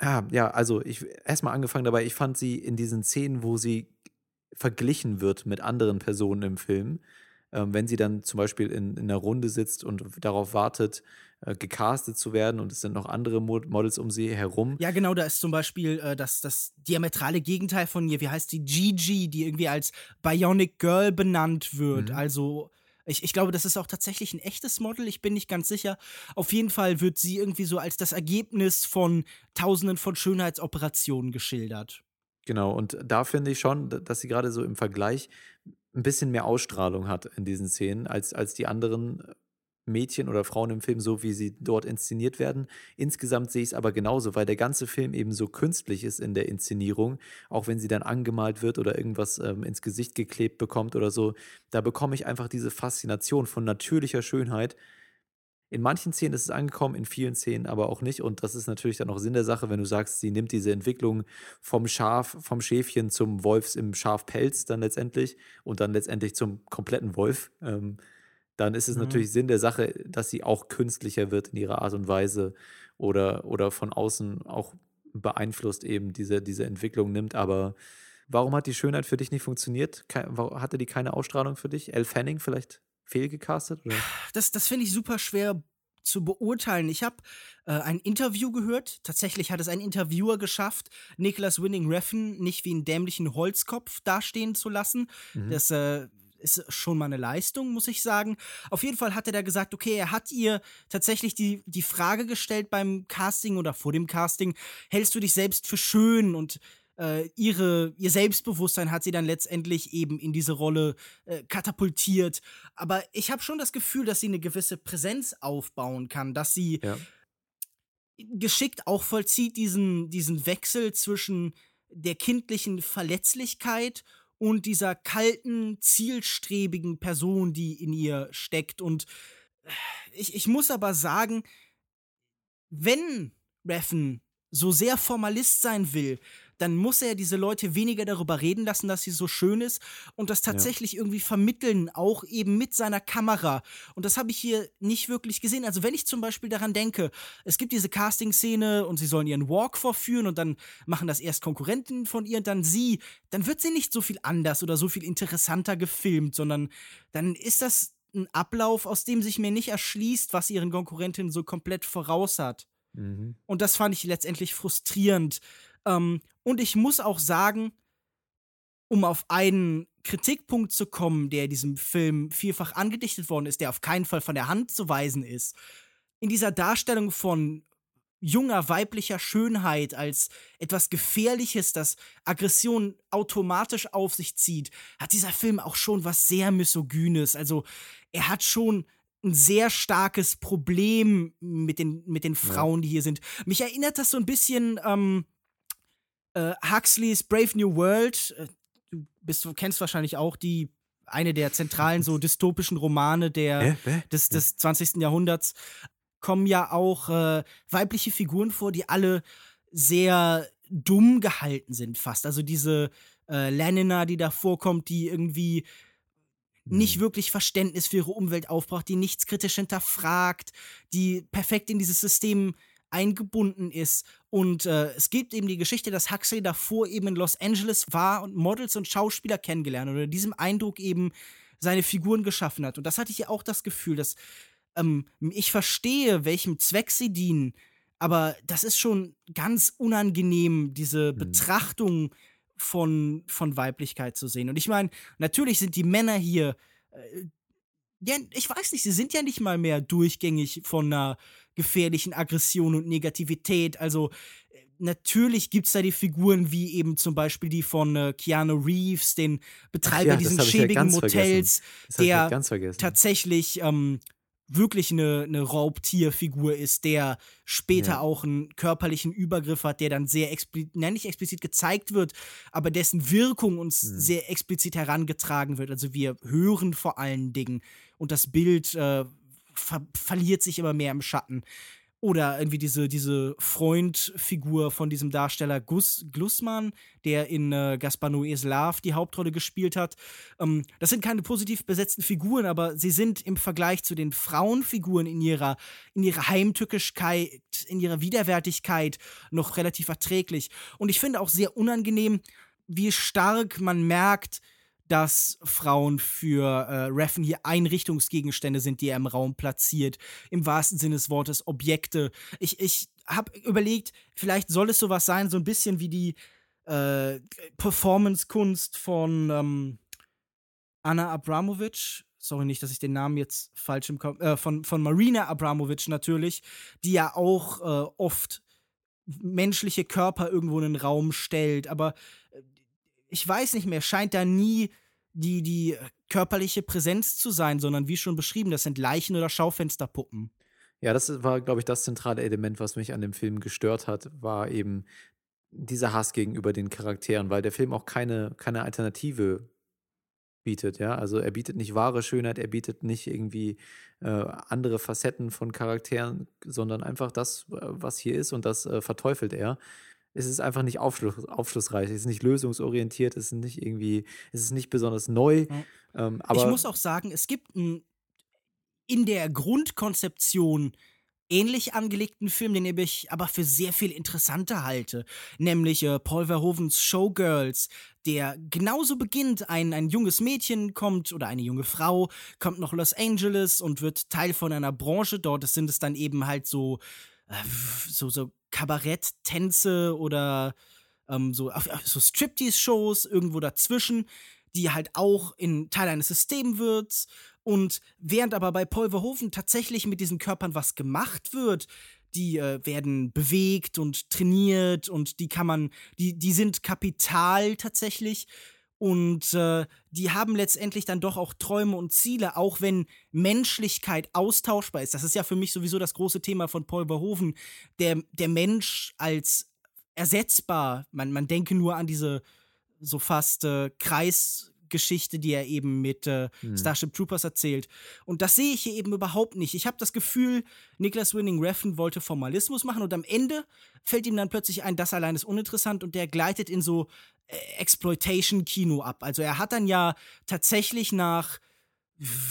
ja, ja, also ich erstmal angefangen dabei, ich fand sie in diesen Szenen, wo sie verglichen wird mit anderen Personen im Film, ähm, wenn sie dann zum Beispiel in, in einer Runde sitzt und darauf wartet, äh, gecastet zu werden und es sind noch andere Models um sie herum. Ja, genau, da ist zum Beispiel äh, das, das diametrale Gegenteil von ihr, wie heißt die, Gigi, die irgendwie als Bionic Girl benannt wird, mhm. also ich, ich glaube, das ist auch tatsächlich ein echtes Model. Ich bin nicht ganz sicher. Auf jeden Fall wird sie irgendwie so als das Ergebnis von Tausenden von Schönheitsoperationen geschildert. Genau, und da finde ich schon, dass sie gerade so im Vergleich ein bisschen mehr Ausstrahlung hat in diesen Szenen als, als die anderen Mädchen oder Frauen im Film, so wie sie dort inszeniert werden. Insgesamt sehe ich es aber genauso, weil der ganze Film eben so künstlich ist in der Inszenierung, auch wenn sie dann angemalt wird oder irgendwas ähm, ins Gesicht geklebt bekommt oder so. Da bekomme ich einfach diese Faszination von natürlicher Schönheit. In manchen Szenen ist es angekommen, in vielen Szenen aber auch nicht. Und das ist natürlich dann auch Sinn der Sache, wenn du sagst, sie nimmt diese Entwicklung vom Schaf, vom Schäfchen zum Wolfs im Schafpelz dann letztendlich und dann letztendlich zum kompletten Wolf. Ähm, dann ist es mhm. natürlich Sinn der Sache, dass sie auch künstlicher wird in ihrer Art und Weise oder, oder von außen auch beeinflusst eben diese, diese Entwicklung nimmt. Aber warum hat die Schönheit für dich nicht funktioniert? hatte die keine Ausstrahlung für dich? Elle Fanning vielleicht fehlgecastet? Oder? Das, das finde ich super schwer zu beurteilen. Ich habe äh, ein Interview gehört. Tatsächlich hat es ein Interviewer geschafft, Nicholas Winning Reffen nicht wie einen dämlichen Holzkopf dastehen zu lassen. Mhm. Das äh, ist schon mal eine Leistung, muss ich sagen. Auf jeden Fall hat er da gesagt, okay, er hat ihr tatsächlich die, die Frage gestellt beim Casting oder vor dem Casting, hältst du dich selbst für schön? Und äh, ihre, ihr Selbstbewusstsein hat sie dann letztendlich eben in diese Rolle äh, katapultiert. Aber ich habe schon das Gefühl, dass sie eine gewisse Präsenz aufbauen kann, dass sie ja. geschickt auch vollzieht diesen, diesen Wechsel zwischen der kindlichen Verletzlichkeit und dieser kalten, zielstrebigen Person, die in ihr steckt. Und äh, ich, ich muss aber sagen, wenn Reffen so sehr Formalist sein will, dann muss er diese Leute weniger darüber reden lassen, dass sie so schön ist und das tatsächlich ja. irgendwie vermitteln, auch eben mit seiner Kamera. Und das habe ich hier nicht wirklich gesehen. Also wenn ich zum Beispiel daran denke, es gibt diese Casting-Szene und sie sollen ihren Walk vorführen und dann machen das erst Konkurrenten von ihr und dann sie, dann wird sie nicht so viel anders oder so viel interessanter gefilmt, sondern dann ist das ein Ablauf, aus dem sich mir nicht erschließt, was ihren Konkurrentinnen so komplett voraus hat. Mhm. Und das fand ich letztendlich frustrierend. Ähm, und ich muss auch sagen, um auf einen Kritikpunkt zu kommen, der diesem Film vielfach angedichtet worden ist, der auf keinen Fall von der Hand zu weisen ist, in dieser Darstellung von junger weiblicher Schönheit als etwas Gefährliches, das Aggression automatisch auf sich zieht, hat dieser Film auch schon was sehr Misogynes. Also er hat schon ein sehr starkes Problem mit den, mit den Frauen, die hier sind. Mich erinnert das so ein bisschen ähm, äh, Huxleys Brave New World, äh, du bist, kennst wahrscheinlich auch die eine der zentralen so dystopischen Romane der, des, des 20. Jahrhunderts, kommen ja auch äh, weibliche Figuren vor, die alle sehr dumm gehalten sind fast. Also diese äh, Lenina, die da vorkommt, die irgendwie nicht Mhm. wirklich Verständnis für ihre Umwelt aufbraucht, die nichts kritisch hinterfragt, die perfekt in dieses System eingebunden ist. Und äh, es gibt eben die Geschichte, dass Huxley davor eben in Los Angeles war und Models und Schauspieler kennengelernt unter diesem Eindruck eben seine Figuren geschaffen hat. Und das hatte ich ja auch das Gefühl, dass ähm, ich verstehe, welchem Zweck sie dienen, aber das ist schon ganz unangenehm, diese Mhm. Betrachtung von, von Weiblichkeit zu sehen. Und ich meine, natürlich sind die Männer hier, äh, ja, ich weiß nicht, sie sind ja nicht mal mehr durchgängig von einer gefährlichen Aggression und Negativität. Also äh, natürlich gibt es da die Figuren wie eben zum Beispiel die von äh, Keanu Reeves, den Betreiber ja, ja schäbigen ganz Motels, ja der tatsächlich ähm, wirklich eine, eine Raubtierfigur ist, der später Ja. auch einen körperlichen Übergriff hat, der dann sehr explizit, nein, nicht explizit gezeigt wird, aber dessen Wirkung uns Mhm. sehr explizit herangetragen wird. Also wir hören vor allen Dingen und das Bild äh, ver verliert sich immer mehr im Schatten. Oder irgendwie diese, diese Freundfigur von diesem Darsteller Gus Glussmann, der in äh, Gaspar Noés Love die Hauptrolle gespielt hat. Ähm, das sind keine positiv besetzten Figuren, aber sie sind im Vergleich zu den Frauenfiguren in ihrer, in ihrer Heimtückischkeit, in ihrer Widerwärtigkeit noch relativ erträglich. Und ich finde auch sehr unangenehm, wie stark man merkt, dass Frauen für äh, Reffen hier Einrichtungsgegenstände sind, die er im Raum platziert. Im wahrsten Sinne des Wortes Objekte. Ich, ich habe überlegt, vielleicht soll es sowas sein, so ein bisschen wie die äh, Performance-Kunst von ähm, Anna Abramovic. Sorry nicht, dass ich den Namen jetzt falsch im Kopf. Äh, von, von Marina Abramovic natürlich, die ja auch äh, oft menschliche Körper irgendwo in den Raum stellt. Aber ich weiß nicht mehr, scheint da nie die, die körperliche Präsenz zu sein, sondern wie schon beschrieben, das sind Leichen oder Schaufensterpuppen. Ja, das war, glaube ich, das zentrale Element, was mich an dem Film gestört hat, war eben dieser Hass gegenüber den Charakteren, weil der Film auch keine, keine Alternative bietet, ja. Also er bietet nicht wahre Schönheit, er bietet nicht irgendwie äh, andere Facetten von Charakteren, sondern einfach das, äh, was hier ist und das äh, verteufelt er. Es ist einfach nicht aufschluss, aufschlussreich, es ist nicht lösungsorientiert, es ist nicht irgendwie, es ist nicht besonders neu. Ja. Ähm, aber ich muss auch sagen, es gibt einen in der Grundkonzeption ähnlich angelegten Film, den ich aber für sehr viel interessanter halte, nämlich äh, Paul Verhovens Showgirls, der genauso beginnt, ein, ein junges Mädchen kommt oder eine junge Frau kommt nach Los Angeles und wird Teil von einer Branche dort, das sind es dann eben halt so äh, so, so Kabaretttänze oder ähm, so, so Striptease-Shows irgendwo dazwischen, die halt auch in Teil eines Systems wird. Und während aber bei Paul Verhoeven tatsächlich mit diesen Körpern was gemacht wird, die äh, werden bewegt und trainiert und die kann man, die, die sind Kapital tatsächlich. Und äh, die haben letztendlich dann doch auch Träume und Ziele, auch wenn Menschlichkeit austauschbar ist. Das ist ja für mich sowieso das große Thema von Paul Verhoeven. Der, der Mensch als ersetzbar. Man, man denke nur an diese so fast äh, Kreisgeschichte, die er eben mit äh, Hm. Starship Troopers erzählt. Und das sehe ich hier eben überhaupt nicht. Ich habe das Gefühl, Niklas Winning Refn wollte Formalismus machen und am Ende fällt ihm dann plötzlich ein, das allein ist uninteressant und der gleitet in so äh, Exploitation-Kino ab. Also er hat dann ja tatsächlich nach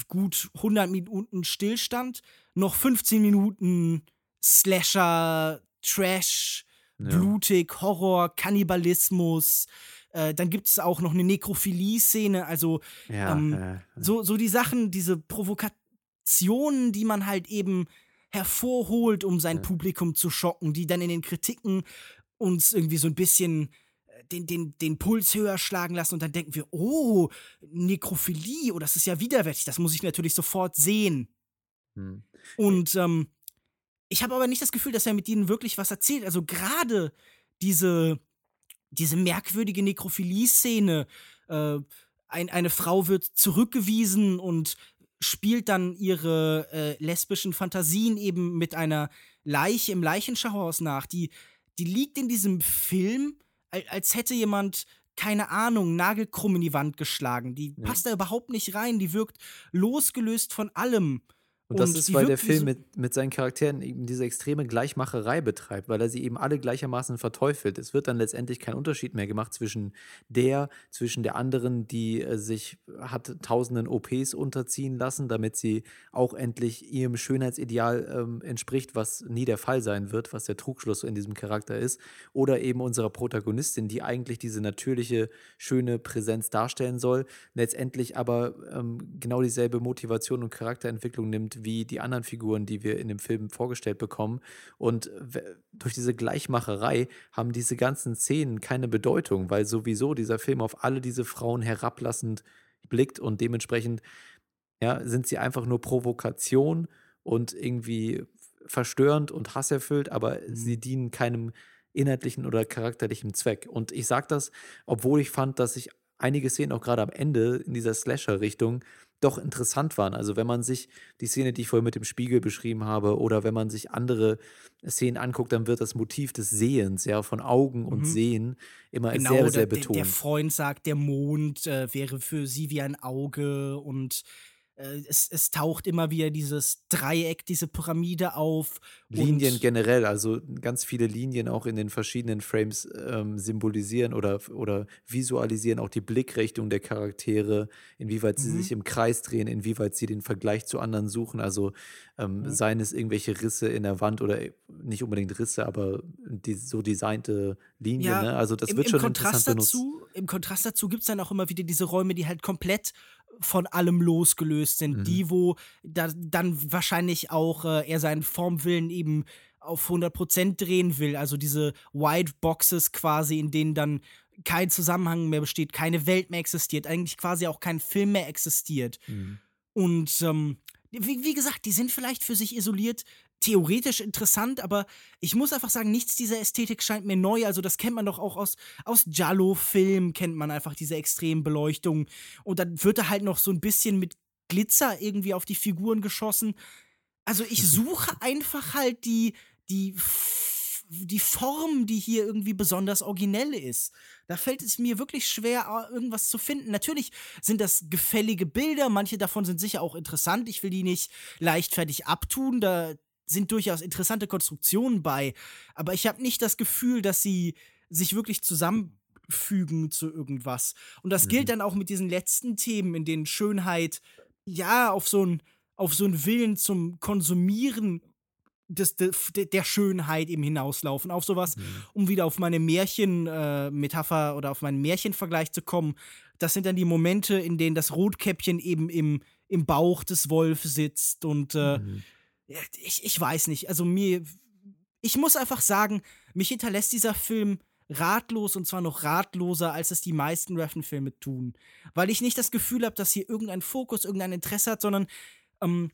gut 100 Minuten Stillstand noch 15 Minuten Slasher, Trash, Ja. blutig, Horror, Kannibalismus. Äh, dann gibt es auch noch eine Nekrophilie-Szene. Also ja, ähm, äh, so, so die Sachen, diese Provokationen, die man halt eben hervorholt, um sein Ja. Publikum zu schocken, die dann in den Kritiken uns irgendwie so ein bisschen äh, den, den, den Puls höher schlagen lassen und dann denken wir, oh, Nekrophilie, oh, das ist ja widerwärtig, das muss ich natürlich sofort sehen. hm. Und ähm, ich habe aber nicht das Gefühl, dass er mit ihnen wirklich was erzählt. Also gerade diese, diese merkwürdige Nekrophilie-Szene, äh, ein, eine Frau wird zurückgewiesen und spielt dann ihre äh, lesbischen Fantasien eben mit einer Leiche im Leichenschauhaus nach. Die, die liegt in diesem Film, al- als hätte jemand keine Ahnung, nagelkrumm in die Wand geschlagen. Die Ja. passt da überhaupt nicht rein. Die wirkt losgelöst von allem. Und das ist, weil der Film mit, mit seinen Charakteren eben diese extreme Gleichmacherei betreibt, weil er sie eben alle gleichermaßen verteufelt. Es wird dann letztendlich kein Unterschied mehr gemacht zwischen der, zwischen der anderen, die äh, sich hat tausenden OPs unterziehen lassen, damit sie auch endlich ihrem Schönheitsideal ähm, entspricht, was nie der Fall sein wird, was der Trugschluss in diesem Charakter ist. Oder eben unserer Protagonistin, die eigentlich diese natürliche, schöne Präsenz darstellen soll, letztendlich aber ähm, genau dieselbe Motivation und Charakterentwicklung nimmt wie die anderen Figuren, die wir in dem Film vorgestellt bekommen. Und durch diese Gleichmacherei haben diese ganzen Szenen keine Bedeutung, weil sowieso dieser Film auf alle diese Frauen herablassend blickt und dementsprechend ja, sind sie einfach nur Provokation und irgendwie verstörend und hasserfüllt, aber mhm. sie dienen keinem inhaltlichen oder charakterlichen Zweck. Und ich sage das, obwohl ich fand, dass ich einige Szenen auch gerade am Ende in dieser Slasher-Richtung doch interessant waren. Also wenn man sich die Szene, die ich vorhin mit dem Spiegel beschrieben habe, oder wenn man sich andere Szenen anguckt, dann wird das Motiv des Sehens, ja, von Augen und mhm. Sehen immer genau, sehr, sehr betont. Der, der Freund sagt, der Mond äh, wäre für sie wie ein Auge und es, es, taucht immer wieder dieses Dreieck, diese Pyramide auf. Linien generell, also ganz viele Linien auch in den verschiedenen Frames ähm, symbolisieren oder, oder visualisieren auch die Blickrichtung der Charaktere, inwieweit mhm. sie sich im Kreis drehen, inwieweit sie den Vergleich zu anderen suchen. Also ähm, mhm. seien es irgendwelche Risse in der Wand oder nicht unbedingt Risse, aber die, so designte Linien. Ja, ne? Also das im, wird schon im Kontrast interessant dazu, benutzt. Im Kontrast dazu gibt es dann auch immer wieder diese Räume, die halt komplett von allem losgelöst sind. Mhm. Die, wo da, dann wahrscheinlich auch äh, er seinen Formwillen eben auf 100% drehen will. Also diese White Boxes quasi, in denen dann kein Zusammenhang mehr besteht, keine Welt mehr existiert, eigentlich quasi auch kein Film mehr existiert. Mhm. Und ähm, wie, wie, gesagt, die sind vielleicht für sich isoliert theoretisch interessant, aber ich muss einfach sagen, nichts dieser Ästhetik scheint mir neu. Also, das kennt man doch auch aus, aus Giallo-Filmen, kennt man einfach diese extremen Beleuchtungen. Und dann wird da halt noch so ein bisschen mit Glitzer irgendwie auf die Figuren geschossen. Also, ich suche einfach halt die, die, die Form, die hier irgendwie besonders originell ist. Da fällt es mir wirklich schwer, irgendwas zu finden. Natürlich sind das gefällige Bilder, manche davon sind sicher auch interessant. Ich will die nicht leichtfertig abtun. Da sind durchaus interessante Konstruktionen bei, aber ich habe nicht das Gefühl, dass sie sich wirklich zusammenfügen zu irgendwas. Und das mhm. gilt dann auch mit diesen letzten Themen, in denen Schönheit ja auf so ein auf so einen Willen zum Konsumieren des, des, der Schönheit eben hinauslaufen. Auf sowas, mhm. um wieder auf meine Märchen-Metapher äh, oder auf meinen Märchenvergleich zu kommen. Das sind dann die Momente, in denen das Rotkäppchen eben im, im Bauch des Wolfs sitzt und äh, mhm ich, ich weiß nicht. Also mir, ich muss einfach sagen, mich hinterlässt dieser Film ratlos und zwar noch ratloser, als es die meisten Reffen-Filme tun. Weil ich nicht das Gefühl habe, dass hier irgendein Fokus, irgendein Interesse hat, sondern ähm,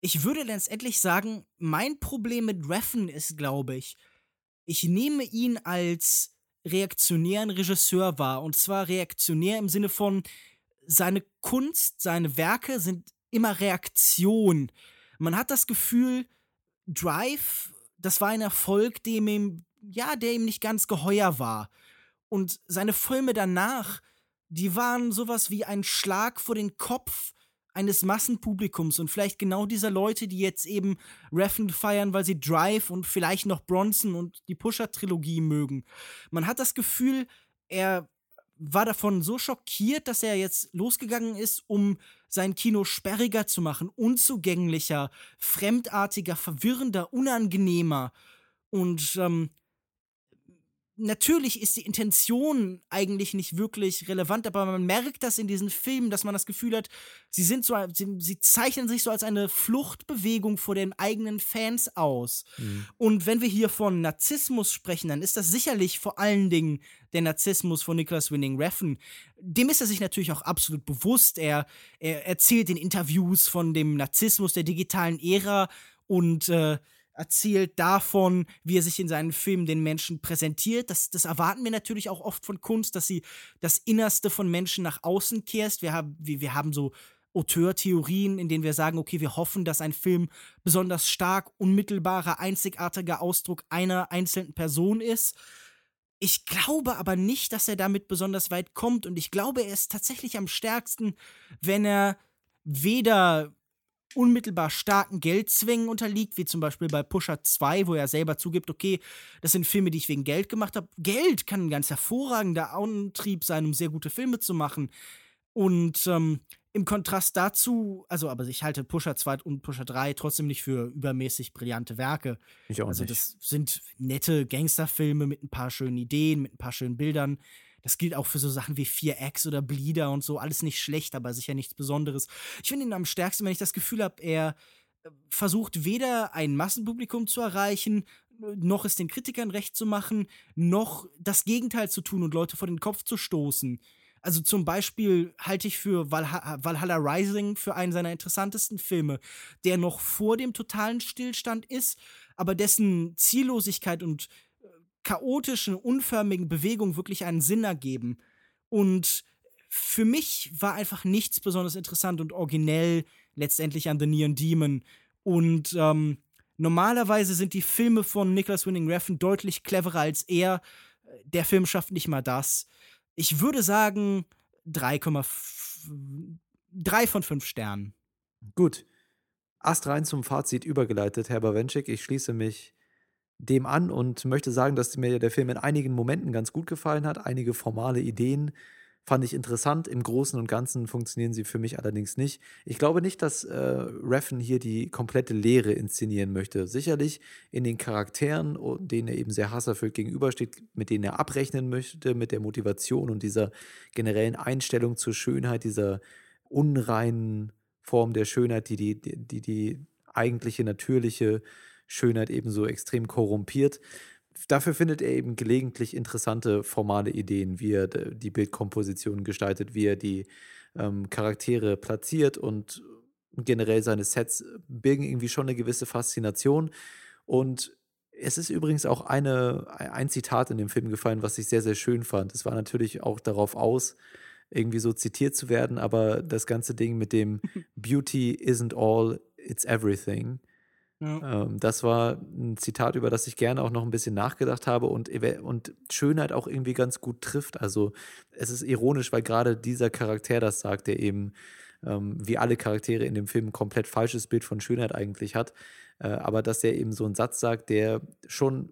ich würde letztendlich sagen, mein Problem mit Reffen ist, glaube ich, ich nehme ihn als reaktionären Regisseur wahr. Und zwar reaktionär im Sinne von, seine Kunst, seine Werke sind immer Reaktion man hat das Gefühl, Drive, das war ein Erfolg, dem ihm, ja, der ihm nicht ganz geheuer war. Und seine Filme danach, die waren sowas wie ein Schlag vor den Kopf eines Massenpublikums und vielleicht genau dieser Leute, die jetzt eben Reffen feiern, weil sie Drive und vielleicht noch Bronson und die Pusher-Trilogie mögen. Man hat das Gefühl, er war davon so schockiert, dass er jetzt losgegangen ist, um sein Kino sperriger zu machen, unzugänglicher, fremdartiger, verwirrender, unangenehmer. Und ähm, natürlich ist die Intention eigentlich nicht wirklich relevant, aber man merkt das in diesen Filmen, dass man das Gefühl hat, sie sind so, sie, sie zeichnen sich so als eine Fluchtbewegung vor den eigenen Fans aus. Mhm. Und wenn wir hier von Narzissmus sprechen, dann ist das sicherlich vor allen Dingen der Narzissmus von Nicholas Winning Refn. Dem ist er sich natürlich auch absolut bewusst. Er, er erzählt in Interviews von dem Narzissmus der digitalen Ära und äh, erzählt davon, wie er sich in seinen Filmen den Menschen präsentiert. Das, das erwarten wir natürlich auch oft von Kunst, dass sie das Innerste von Menschen nach außen kehrt. Wir haben, wir, wir haben so Auteur-Theorien, in denen wir sagen, okay, wir hoffen, dass ein Film besonders stark, unmittelbarer, einzigartiger Ausdruck einer einzelnen Person ist. Ich glaube aber nicht, dass er damit besonders weit kommt und ich glaube, er ist tatsächlich am stärksten, wenn er weder unmittelbar starken Geldzwängen unterliegt, wie zum Beispiel bei Pusher 2, wo er selber zugibt, okay, das sind Filme, die ich wegen Geld gemacht habe. Geld kann ein ganz hervorragender Antrieb sein, um sehr gute Filme zu machen. Und ähm, im Kontrast dazu, also, aber ich halte Pusher 2 und Pusher 3 trotzdem nicht für übermäßig brillante Werke. Ich auch also, nicht. das sind nette Gangsterfilme mit ein paar schönen Ideen, mit ein paar schönen Bildern. Das gilt auch für so Sachen wie 4X oder Bleeder und so. Alles nicht schlecht, aber sicher nichts Besonderes. Ich finde ihn am stärksten, wenn ich das Gefühl habe, er äh, versucht weder ein Massenpublikum zu erreichen, noch es den Kritikern recht zu machen, noch das Gegenteil zu tun und Leute vor den Kopf zu stoßen. Also zum Beispiel halte ich für Valha Valhalla Rising für einen seiner interessantesten Filme, der noch vor dem totalen Stillstand ist, aber dessen Ziellosigkeit und chaotischen, unförmigen Bewegungen wirklich einen Sinn ergeben. Und für mich war einfach nichts besonders interessant und originell letztendlich an The Neon Demon. Und ähm, normalerweise sind die Filme von Nicholas Winning Refn deutlich cleverer als er. Der Film schafft nicht mal das. Ich würde sagen 3,3 von 5 Sternen. Gut. Ast rein zum Fazit übergeleitet, Herr Bawenschik. Ich schließe mich dem an und möchte sagen, dass mir der Film in einigen Momenten ganz gut gefallen hat. Einige formale Ideen fand ich interessant. Im Großen und Ganzen funktionieren sie für mich allerdings nicht. Ich glaube nicht, dass äh, Reffen hier die komplette Lehre inszenieren möchte. Sicherlich in den Charakteren, denen er eben sehr hasserfüllt gegenübersteht, mit denen er abrechnen möchte, mit der Motivation und dieser generellen Einstellung zur Schönheit, dieser unreinen Form der Schönheit, die, die, die, die eigentliche, natürliche Schönheit eben so extrem korrumpiert. Dafür findet er eben gelegentlich interessante formale Ideen, wie er die Bildkomposition gestaltet, wie er die ähm, Charaktere platziert und generell seine Sets birgen irgendwie schon eine gewisse Faszination. Und es ist übrigens auch eine, ein Zitat in dem Film gefallen, was ich sehr, sehr schön fand. Es war natürlich auch darauf aus, irgendwie so zitiert zu werden, aber das ganze Ding mit dem Beauty isn't all, it's everything ja. Ähm, das war ein Zitat, über das ich gerne auch noch ein bisschen nachgedacht habe und, und Schönheit auch irgendwie ganz gut trifft. Also es ist ironisch, weil gerade dieser Charakter das sagt, der eben ähm, wie alle Charaktere in dem Film ein komplett falsches Bild von Schönheit eigentlich hat. Äh, aber dass er eben so einen Satz sagt, der schon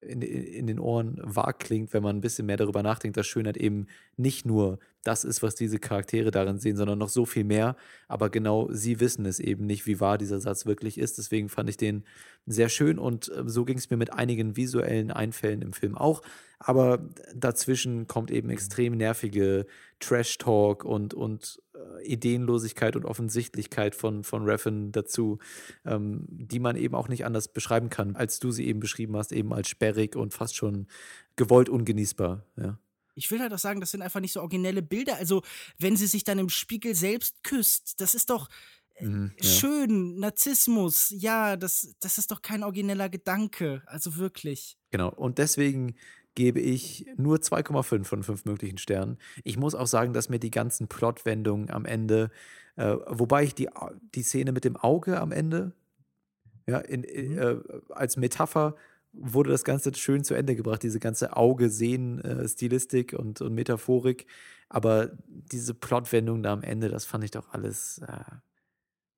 in, in den Ohren wahr klingt, wenn man ein bisschen mehr darüber nachdenkt, dass Schönheit eben nicht nur das ist, was diese Charaktere darin sehen, sondern noch so viel mehr. Aber genau sie wissen es eben nicht, wie wahr dieser Satz wirklich ist. Deswegen fand ich den sehr schön und äh, so ging es mir mit einigen visuellen Einfällen im Film auch. Aber dazwischen kommt eben extrem nervige Trash-Talk und, und äh, Ideenlosigkeit und Offensichtlichkeit von, von Reffen dazu, ähm, die man eben auch nicht anders beschreiben kann, als du sie eben beschrieben hast, eben als sperrig und fast schon gewollt ungenießbar. Ja. Ich will halt auch sagen, das sind einfach nicht so originelle Bilder. Also, wenn sie sich dann im Spiegel selbst küsst, das ist doch äh, mhm, ja. schön, Narzissmus, ja, das, das ist doch kein origineller Gedanke. Also wirklich. Genau, und deswegen gebe ich nur 2,5 von 5 möglichen Sternen. Ich muss auch sagen, dass mir die ganzen Plotwendungen am Ende, äh, wobei ich die, die Szene mit dem Auge am Ende, ja, in, mhm. äh, als Metapher wurde das Ganze schön zu Ende gebracht, diese ganze Auge-Sehen-Stilistik und, und Metaphorik. Aber diese Plotwendung da am Ende, das fand ich doch alles äh,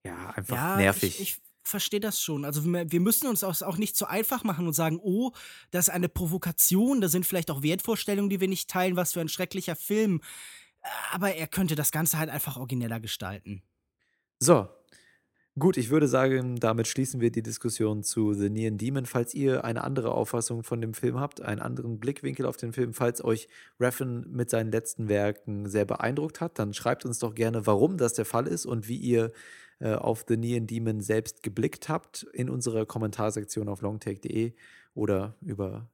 ja einfach ja, nervig. Ich, ich verstehe das schon. Also wir, müssen uns auch, auch nicht so einfach machen und sagen, oh, das ist eine Provokation, da sind vielleicht auch Wertvorstellungen, die wir nicht teilen, was für ein schrecklicher Film. Aber er könnte das Ganze halt einfach origineller gestalten. So, Gut, ich würde sagen, damit schließen wir die Diskussion zu The Neon Demon. Falls ihr eine andere Auffassung von dem Film habt, einen anderen Blickwinkel auf den Film, falls euch Reffen mit seinen letzten Werken sehr beeindruckt hat, dann schreibt uns doch gerne, warum das der Fall ist und wie ihr äh, auf The Neon Demon selbst geblickt habt in unserer Kommentarsektion auf longtake.de oder über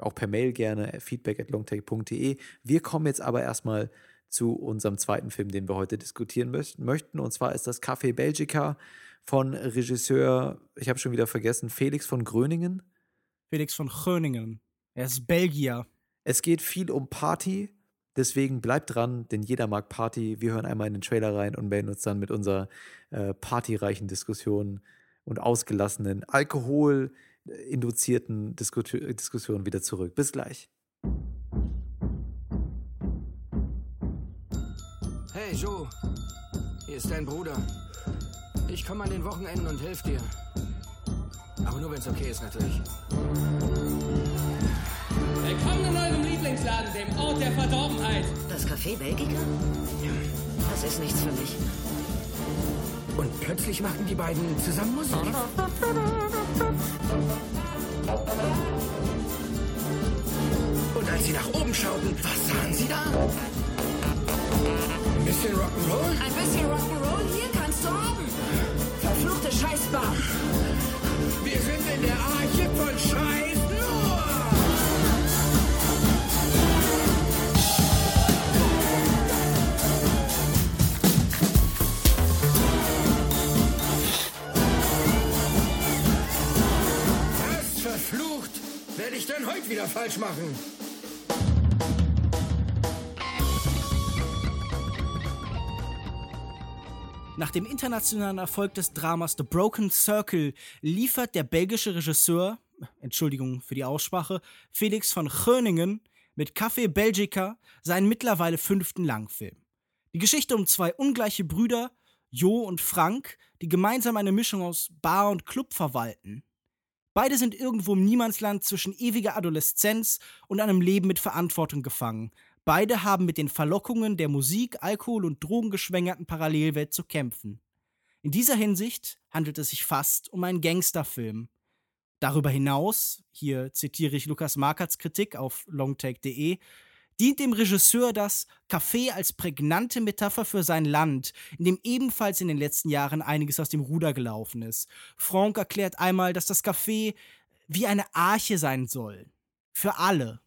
auch per Mail gerne feedback at longtake.de. Wir kommen jetzt aber erstmal zu unserem zweiten Film, den wir heute diskutieren möchten. Und zwar ist das Café Belgica von Regisseur, ich habe schon wieder vergessen, Felix von Gröningen. Felix von Gröningen. Er ist Belgier. Es geht viel um Party, deswegen bleibt dran, denn jeder mag Party. Wir hören einmal in den Trailer rein und melden uns dann mit unserer äh, partyreichen Diskussion und ausgelassenen, alkoholinduzierten Disku Diskussion wieder zurück. Bis gleich. Hey Joe, hier ist dein Bruder. Ich komme an den Wochenenden und helfe dir. Aber nur, wenn es okay ist, natürlich. Willkommen in eurem Lieblingsladen, dem Ort der Verdorbenheit. Das Café Belgica? Das ist nichts für mich. Und plötzlich machten die beiden zusammen Musik. Und als sie nach oben schauten, was sahen sie da? Ein bisschen Rock'n'Roll? Ein bisschen Rock'n'Roll hier kannst du haben. Verfluchte Scheißbar. Wir sind in der Arche von Scheiß nur. Was verflucht werde ich denn heute wieder falsch machen? Nach dem internationalen Erfolg des Dramas The Broken Circle liefert der belgische Regisseur, Entschuldigung für die Aussprache, Felix von Gröningen mit Café Belgica seinen mittlerweile fünften Langfilm. Die Geschichte um zwei ungleiche Brüder, Jo und Frank, die gemeinsam eine Mischung aus Bar und Club verwalten. Beide sind irgendwo im Niemandsland zwischen ewiger Adoleszenz und einem Leben mit Verantwortung gefangen. Beide haben mit den Verlockungen der Musik, Alkohol und drogengeschwängerten Parallelwelt zu kämpfen. In dieser Hinsicht handelt es sich fast um einen Gangsterfilm. Darüber hinaus, hier zitiere ich Lukas Markerts Kritik auf longtake.de, dient dem Regisseur das Café als prägnante Metapher für sein Land, in dem ebenfalls in den letzten Jahren einiges aus dem Ruder gelaufen ist. Franck erklärt einmal, dass das Café wie eine Arche sein soll. Für alle.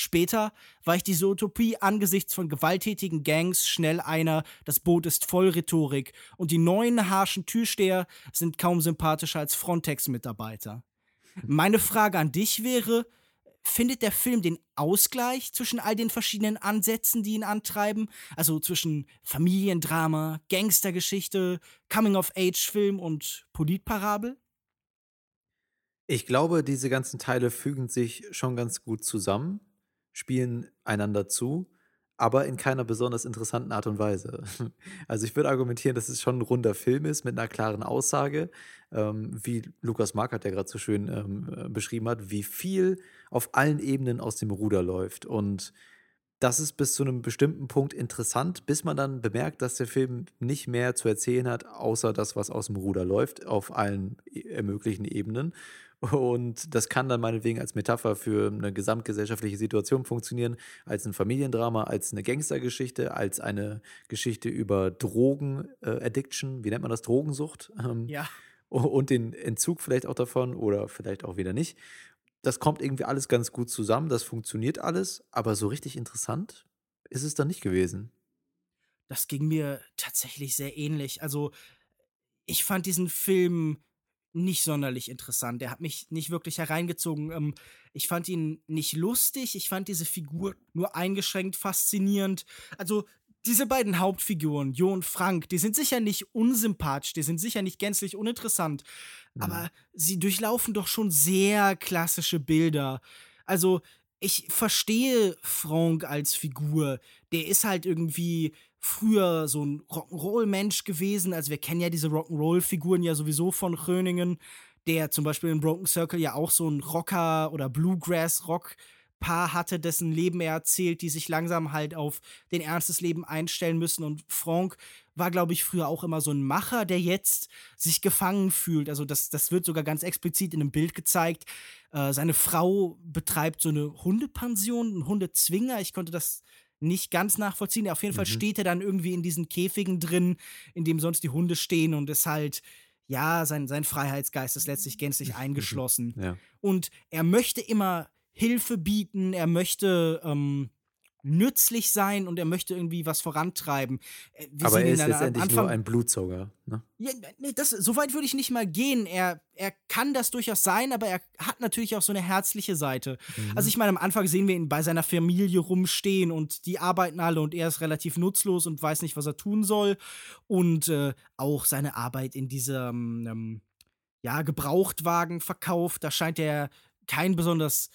Später weicht diese Utopie angesichts von gewalttätigen Gangs schnell einer, das Boot ist voll Rhetorik und die neuen harschen Türsteher sind kaum sympathischer als Frontex-Mitarbeiter. Meine Frage an dich wäre, findet der Film den Ausgleich zwischen all den verschiedenen Ansätzen, die ihn antreiben? Also zwischen Familiendrama, Gangstergeschichte, Coming-of-Age-Film und Politparabel? Ich glaube, diese ganzen Teile fügen sich schon ganz gut zusammen, spielen einander zu, aber in keiner besonders interessanten Art und Weise. Also ich würde argumentieren, dass es schon ein runder Film ist mit einer klaren Aussage, ähm, wie Lukas Markert ja gerade so schön ähm, äh, beschrieben hat, wie viel auf allen Ebenen aus dem Ruder läuft. Und das ist bis zu einem bestimmten Punkt interessant, bis man dann bemerkt, dass der Film nicht mehr zu erzählen hat, außer das, was aus dem Ruder läuft, auf allen e möglichen Ebenen. Und das kann dann meinetwegen als Metapher für eine gesamtgesellschaftliche Situation funktionieren, als ein Familiendrama, als eine Gangstergeschichte, als eine Geschichte über Drogen-Addiction, wie nennt man das? Drogensucht. Ähm, Ja. und den Entzug vielleicht auch davon oder vielleicht auch wieder nicht. Das kommt irgendwie alles ganz gut zusammen, das funktioniert alles, aber so richtig interessant ist es dann nicht gewesen. Das ging mir tatsächlich sehr ähnlich. Also, ich fand diesen Film nicht sonderlich interessant. Der hat mich nicht wirklich hereingezogen. Ähm, ich fand ihn nicht lustig. Ich fand diese Figur nur eingeschränkt faszinierend. Also, diese beiden Hauptfiguren, Jo und Frank, die sind sicher nicht unsympathisch, die sind sicher nicht gänzlich uninteressant, Mhm. aber sie durchlaufen doch schon sehr klassische Bilder. Also, ich verstehe Frank als Figur. Der ist halt irgendwie früher so ein Rock'n'Roll-Mensch gewesen. Also, wir kennen ja diese Rock'n'Roll-Figuren ja sowieso von Gröningen, der zum Beispiel in Broken Circle ja auch so ein Rocker- oder Bluegrass-Rock-Paar hatte, dessen Leben er erzählt, die sich langsam halt auf den Ernst des Lebens einstellen müssen. Und Frank war, glaube ich, früher auch immer so ein Macher, der jetzt sich gefangen fühlt. Also das, das wird sogar ganz explizit in einem Bild gezeigt. Äh, seine Frau betreibt so eine Hundepension, einen Hundezwinger. Ich konnte das nicht ganz nachvollziehen. Auf jeden Fall Mhm. steht er dann irgendwie in diesen Käfigen drin, in dem sonst die Hunde stehen und ist halt, ja, sein, sein Freiheitsgeist ist letztlich gänzlich eingeschlossen. Ja. Und er möchte immer Hilfe bieten, er möchte ähm, nützlich sein und er möchte irgendwie was vorantreiben. Äh, wir Aber er ist letztendlich nur ein Blutsauger. Ne? ja, nee, das, so weit würde ich nicht mal gehen. Er, er kann das durchaus sein, aber er hat natürlich auch so eine herzliche Seite. Mhm. Also ich meine, am Anfang sehen wir ihn bei seiner Familie rumstehen und die arbeiten alle und er ist relativ nutzlos und weiß nicht, was er tun soll. Und äh, auch seine Arbeit in diesem ähm, ja, Gebrauchtwagenverkauf, da scheint er kein besonders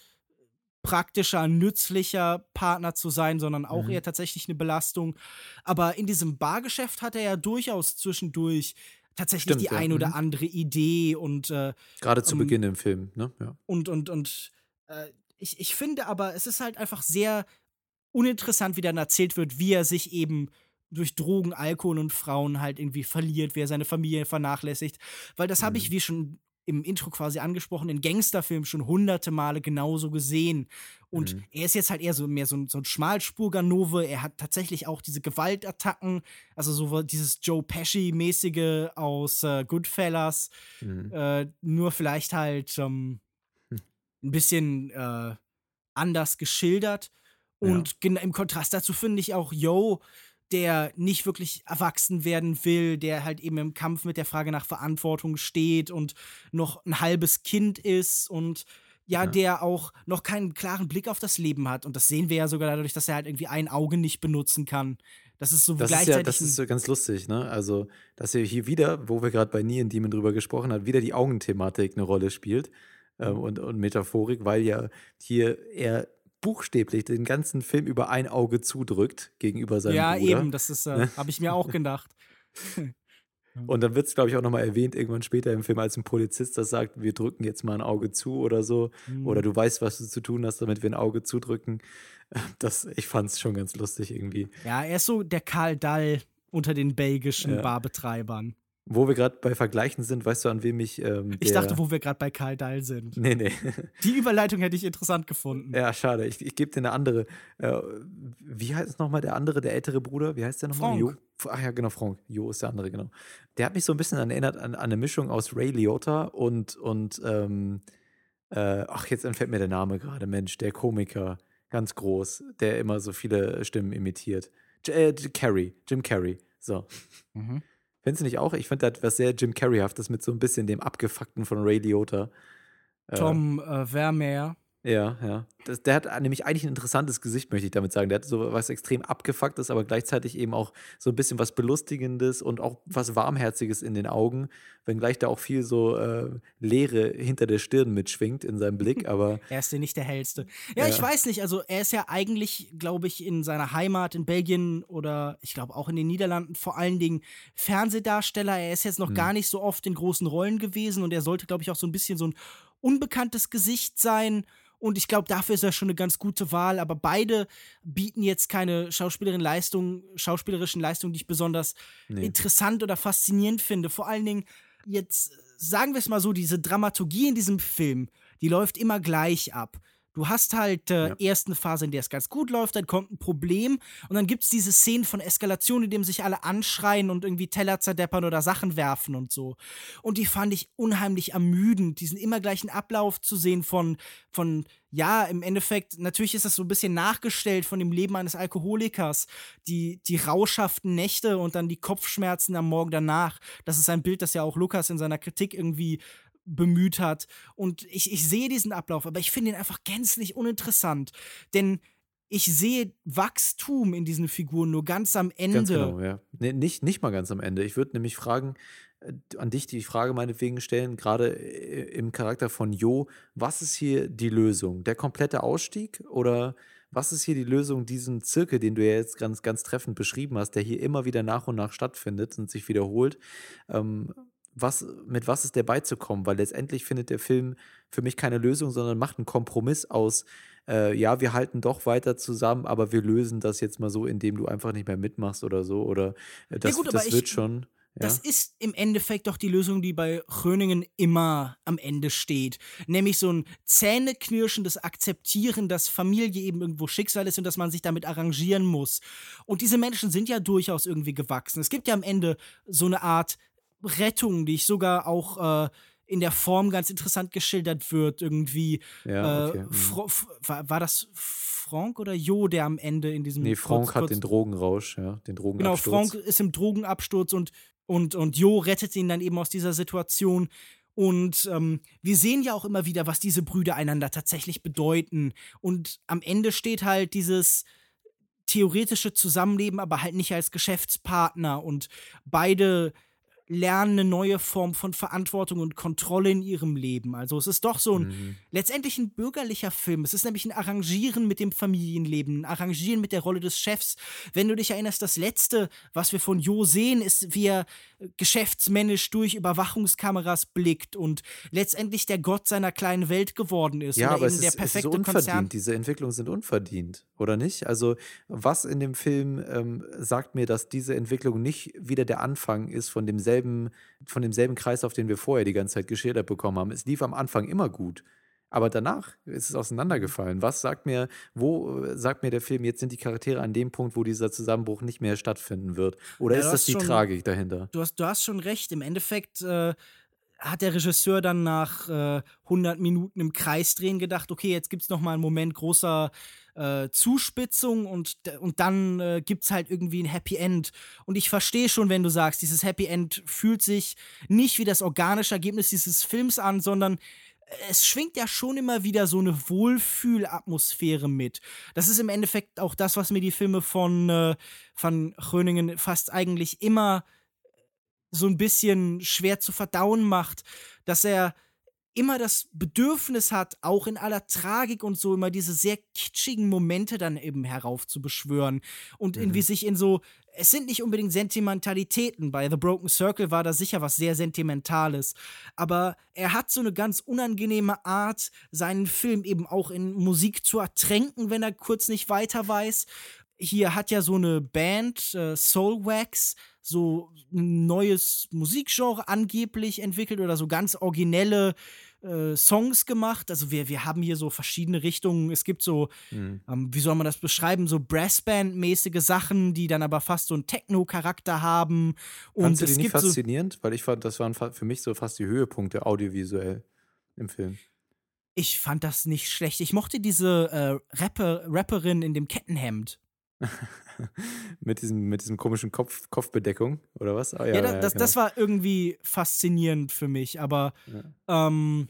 praktischer, nützlicher Partner zu sein, sondern auch Mhm. eher tatsächlich eine Belastung. Aber in diesem Bargeschäft hat er ja durchaus zwischendurch tatsächlich Stimmt, die ja. ein oder Mhm. andere Idee und äh, Gerade zu ähm, Beginn im Film, ne? Ja. und und und äh, ich, ich finde aber, es ist halt einfach sehr uninteressant, wie dann erzählt wird, wie er sich eben durch Drogen, Alkohol und Frauen halt irgendwie verliert, wie er seine Familie vernachlässigt. Weil das habe ich, wie schon im Intro quasi angesprochen, in Gangsterfilmen schon hunderte Male genauso gesehen. Und Mhm. er ist jetzt halt eher so mehr so ein, so ein Schmalspur-Ganove. Er hat tatsächlich auch diese Gewaltattacken, also so dieses Joe Pesci-mäßige aus äh, Goodfellas. Mhm. Äh, nur vielleicht halt ähm, ein bisschen äh, anders geschildert. Und gen- im Kontrast dazu finde ich auch Yo, der nicht wirklich erwachsen werden will, der halt eben im Kampf mit der Frage nach Verantwortung steht und noch ein halbes Kind ist und ja, Ja. der auch noch keinen klaren Blick auf das Leben hat. Und das sehen wir ja sogar dadurch, dass er halt irgendwie ein Auge nicht benutzen kann. Das ist so Das ist gleichzeitig. ja, das ist so ganz lustig, ne? Also, dass er hier wieder, wo wir gerade bei Neon Demon drüber gesprochen haben, wieder die Augenthematik eine Rolle spielt ähm, und, und Metaphorik, weil ja hier er buchstäblich den ganzen Film über ein Auge zudrückt gegenüber seinem ja, Bruder. eben, das ist, äh, Ne? habe ich mir auch gedacht. Und dann wird es, glaube ich, auch nochmal erwähnt, irgendwann später im Film, als ein Polizist das sagt, wir drücken jetzt mal ein Auge zu oder so. Mhm. Oder du weißt, was du zu tun hast, damit wir ein Auge zudrücken. Das, ich fand es schon ganz lustig irgendwie. Ja, er ist so der Karl Dall unter den belgischen Ja. Barbetreibern. Wo wir gerade bei Vergleichen sind, weißt du, an wem ich. Ähm, Ich dachte, wo wir gerade bei Karl Dall sind. Nee, nee. Die Überleitung hätte ich interessant gefunden. Ja, schade. Ich, ich gebe dir eine andere. Äh, wie heißt nochmal der andere, der ältere Bruder? Wie heißt der nochmal? Frank. Jo. Ach ja, genau, Frank. Jo ist der andere, genau. Der hat mich so ein bisschen an erinnert an, an eine Mischung aus Ray Liotta und, und ähm, äh, ach, jetzt entfällt mir der Name gerade, Mensch, der Komiker, ganz groß, der immer so viele Stimmen imitiert. J äh, Carrey, Jim Carrey. So. Mhm. Findest du nicht auch? Ich finde, das was sehr Jim Carreyhaftes mit so ein bisschen dem Abgefuckten von Ray Liotta. Äh, Tom äh, Vermeer. Ja, ja. Das, der hat nämlich eigentlich ein interessantes Gesicht, möchte ich damit sagen. Der hat so was extrem abgefucktes, aber gleichzeitig eben auch so ein bisschen was Belustigendes und auch was Warmherziges in den Augen, wenngleich da auch viel so äh, Leere hinter der Stirn mitschwingt in seinem Blick, aber Er ist ja nicht der hellste. Ja, ich Ja. weiß nicht. Also, er ist ja eigentlich, glaube ich, in seiner Heimat in Belgien oder ich glaube auch in den Niederlanden vor allen Dingen Fernsehdarsteller. Er ist jetzt noch Hm. gar nicht so oft in großen Rollen gewesen und er sollte, glaube ich, auch so ein bisschen so ein unbekanntes Gesicht sein. Und ich glaube, dafür ist er schon eine ganz gute Wahl. Aber beide bieten jetzt keine schauspielerin Leistung, schauspielerischen Leistungen, die ich besonders Nee. interessant oder faszinierend finde. Vor allen Dingen jetzt, sagen wir es mal so, diese Dramaturgie in diesem Film, die läuft immer gleich ab. Du hast halt äh, Ja. erst eine Phase, in der es ganz gut läuft, dann kommt ein Problem und dann gibt es diese Szenen von Eskalation, in dem sich alle anschreien und irgendwie Teller zerdeppern oder Sachen werfen und so. Und die fand ich unheimlich ermüdend, diesen immer gleichen Ablauf zu sehen von, von ja, im Endeffekt, natürlich ist das so ein bisschen nachgestellt von dem Leben eines Alkoholikers, die, die rauschhaften Nächte und dann die Kopfschmerzen am Morgen danach. Das ist ein Bild, das ja auch Lukas in seiner Kritik irgendwie bemüht hat. Und ich, ich sehe diesen Ablauf, aber ich finde ihn einfach gänzlich uninteressant. Denn ich sehe Wachstum in diesen Figuren nur ganz am Ende. ganz genau, ja. Nee, nicht, nicht mal ganz am Ende. Ich würde nämlich fragen, äh, an dich die Frage meinetwegen stellen, gerade äh, im Charakter von Jo, was ist hier die Lösung? Der komplette Ausstieg oder was ist hier die Lösung, diesen Zirkel, den du ja jetzt ganz, ganz treffend beschrieben hast, der hier immer wieder nach und nach stattfindet und sich wiederholt? Ähm, was, mit was ist der beizukommen? Weil letztendlich findet der Film für mich keine Lösung, sondern macht einen Kompromiss aus, äh, ja, wir halten doch weiter zusammen, aber wir lösen das jetzt mal so, indem du einfach nicht mehr mitmachst oder so. Oder äh, das, gut, aber das ich- wird schon. Ja? Das ist im Endeffekt doch die Lösung, die bei Gröningen immer am Ende steht. Nämlich so ein zähneknirschendes Akzeptieren, dass Familie eben irgendwo Schicksal ist und dass man sich damit arrangieren muss. Und diese Menschen sind ja durchaus irgendwie gewachsen. Es gibt ja am Ende so eine Art Rettung, die ich sogar auch äh, in der Form ganz interessant geschildert wird. Irgendwie. Ja, äh, okay, F- war, war das Frank oder Jo, der am Ende in diesem. Nee, Frank kurz- hat kurz- den Drogenrausch, ja, den Genau, Drogenabsturz. Frank ist im Drogenabsturz und, und, und Jo rettet ihn dann eben aus dieser Situation. Und ähm, wir sehen ja auch immer wieder, was diese Brüder einander tatsächlich bedeuten. Und am Ende steht halt dieses theoretische Zusammenleben, aber halt nicht als Geschäftspartner. Und beide lernen eine neue Form von Verantwortung und Kontrolle in ihrem Leben. Also es ist doch so ein Mhm. letztendlich ein bürgerlicher Film. Es ist nämlich ein Arrangieren mit dem Familienleben, ein Arrangieren mit der Rolle des Chefs. Wenn du dich erinnerst, das letzte, was wir von Jo sehen, ist, wie er geschäftsmännisch durch Überwachungskameras blickt und letztendlich der Gott seiner kleinen Welt geworden ist. Ja, oder aber eben es der ist, es ist unverdient. Konzern. Diese Entwicklungen sind unverdient, oder nicht? Also, was in dem Film ähm, sagt mir, dass diese Entwicklung nicht wieder der Anfang ist von demselben, von demselben Kreislauf, den wir vorher die ganze Zeit geschildert bekommen haben? Es lief am Anfang immer gut. Aber danach ist es auseinandergefallen. Was sagt mir, wo äh, sagt mir der Film, jetzt sind die Charaktere an dem Punkt, wo dieser Zusammenbruch nicht mehr stattfinden wird? Oder Ja, ist das die schon- Tragik dahinter? Du hast, du hast schon recht. Im Endeffekt äh, hat der Regisseur dann nach äh, 100 Minuten im Kreis drehen gedacht, okay, jetzt gibt es noch mal einen Moment großer äh, Zuspitzung und, und dann äh, gibt es halt irgendwie ein Happy End. Und ich verstehe schon, wenn du sagst, dieses Happy End fühlt sich nicht wie das organische Ergebnis dieses Films an, sondern es schwingt ja schon immer wieder so eine Wohlfühlatmosphäre mit. Das ist im Endeffekt auch das, was mir die Filme von, äh, von Gröningen fast eigentlich immer so ein bisschen schwer zu verdauen macht, dass er immer das Bedürfnis hat, auch in aller Tragik und so immer diese sehr kitschigen Momente dann eben heraufzubeschwören und irgendwie sich in so es sind nicht unbedingt Sentimentalitäten. Bei The Broken Circle war da sicher was sehr Sentimentales. Aber er hat so eine ganz unangenehme Art, seinen Film eben auch in Musik zu ertränken, wenn er kurz nicht weiter weiß. Hier hat ja so eine Band, äh, Soulwax, so ein neues Musikgenre angeblich entwickelt oder so ganz originelle äh, Songs gemacht. Also wir, wir haben hier so verschiedene Richtungen. Es gibt so, Hm. ähm, wie soll man das beschreiben, so Brassband-mäßige Sachen, die dann aber fast so einen Techno-Charakter haben. Und Fandst du die es nicht gibt so, faszinierend? Weil ich fand, das waren für mich so fast die Höhepunkte audiovisuell im Film. ich fand das nicht schlecht. Ich mochte diese äh, Rapper, Rapperin in dem Kettenhemd. mit, diesem, mit diesem komischen Kopf, Kopfbedeckung oder was? Ah, Ja, ja, das, genau. das war irgendwie faszinierend für mich, aber ähm,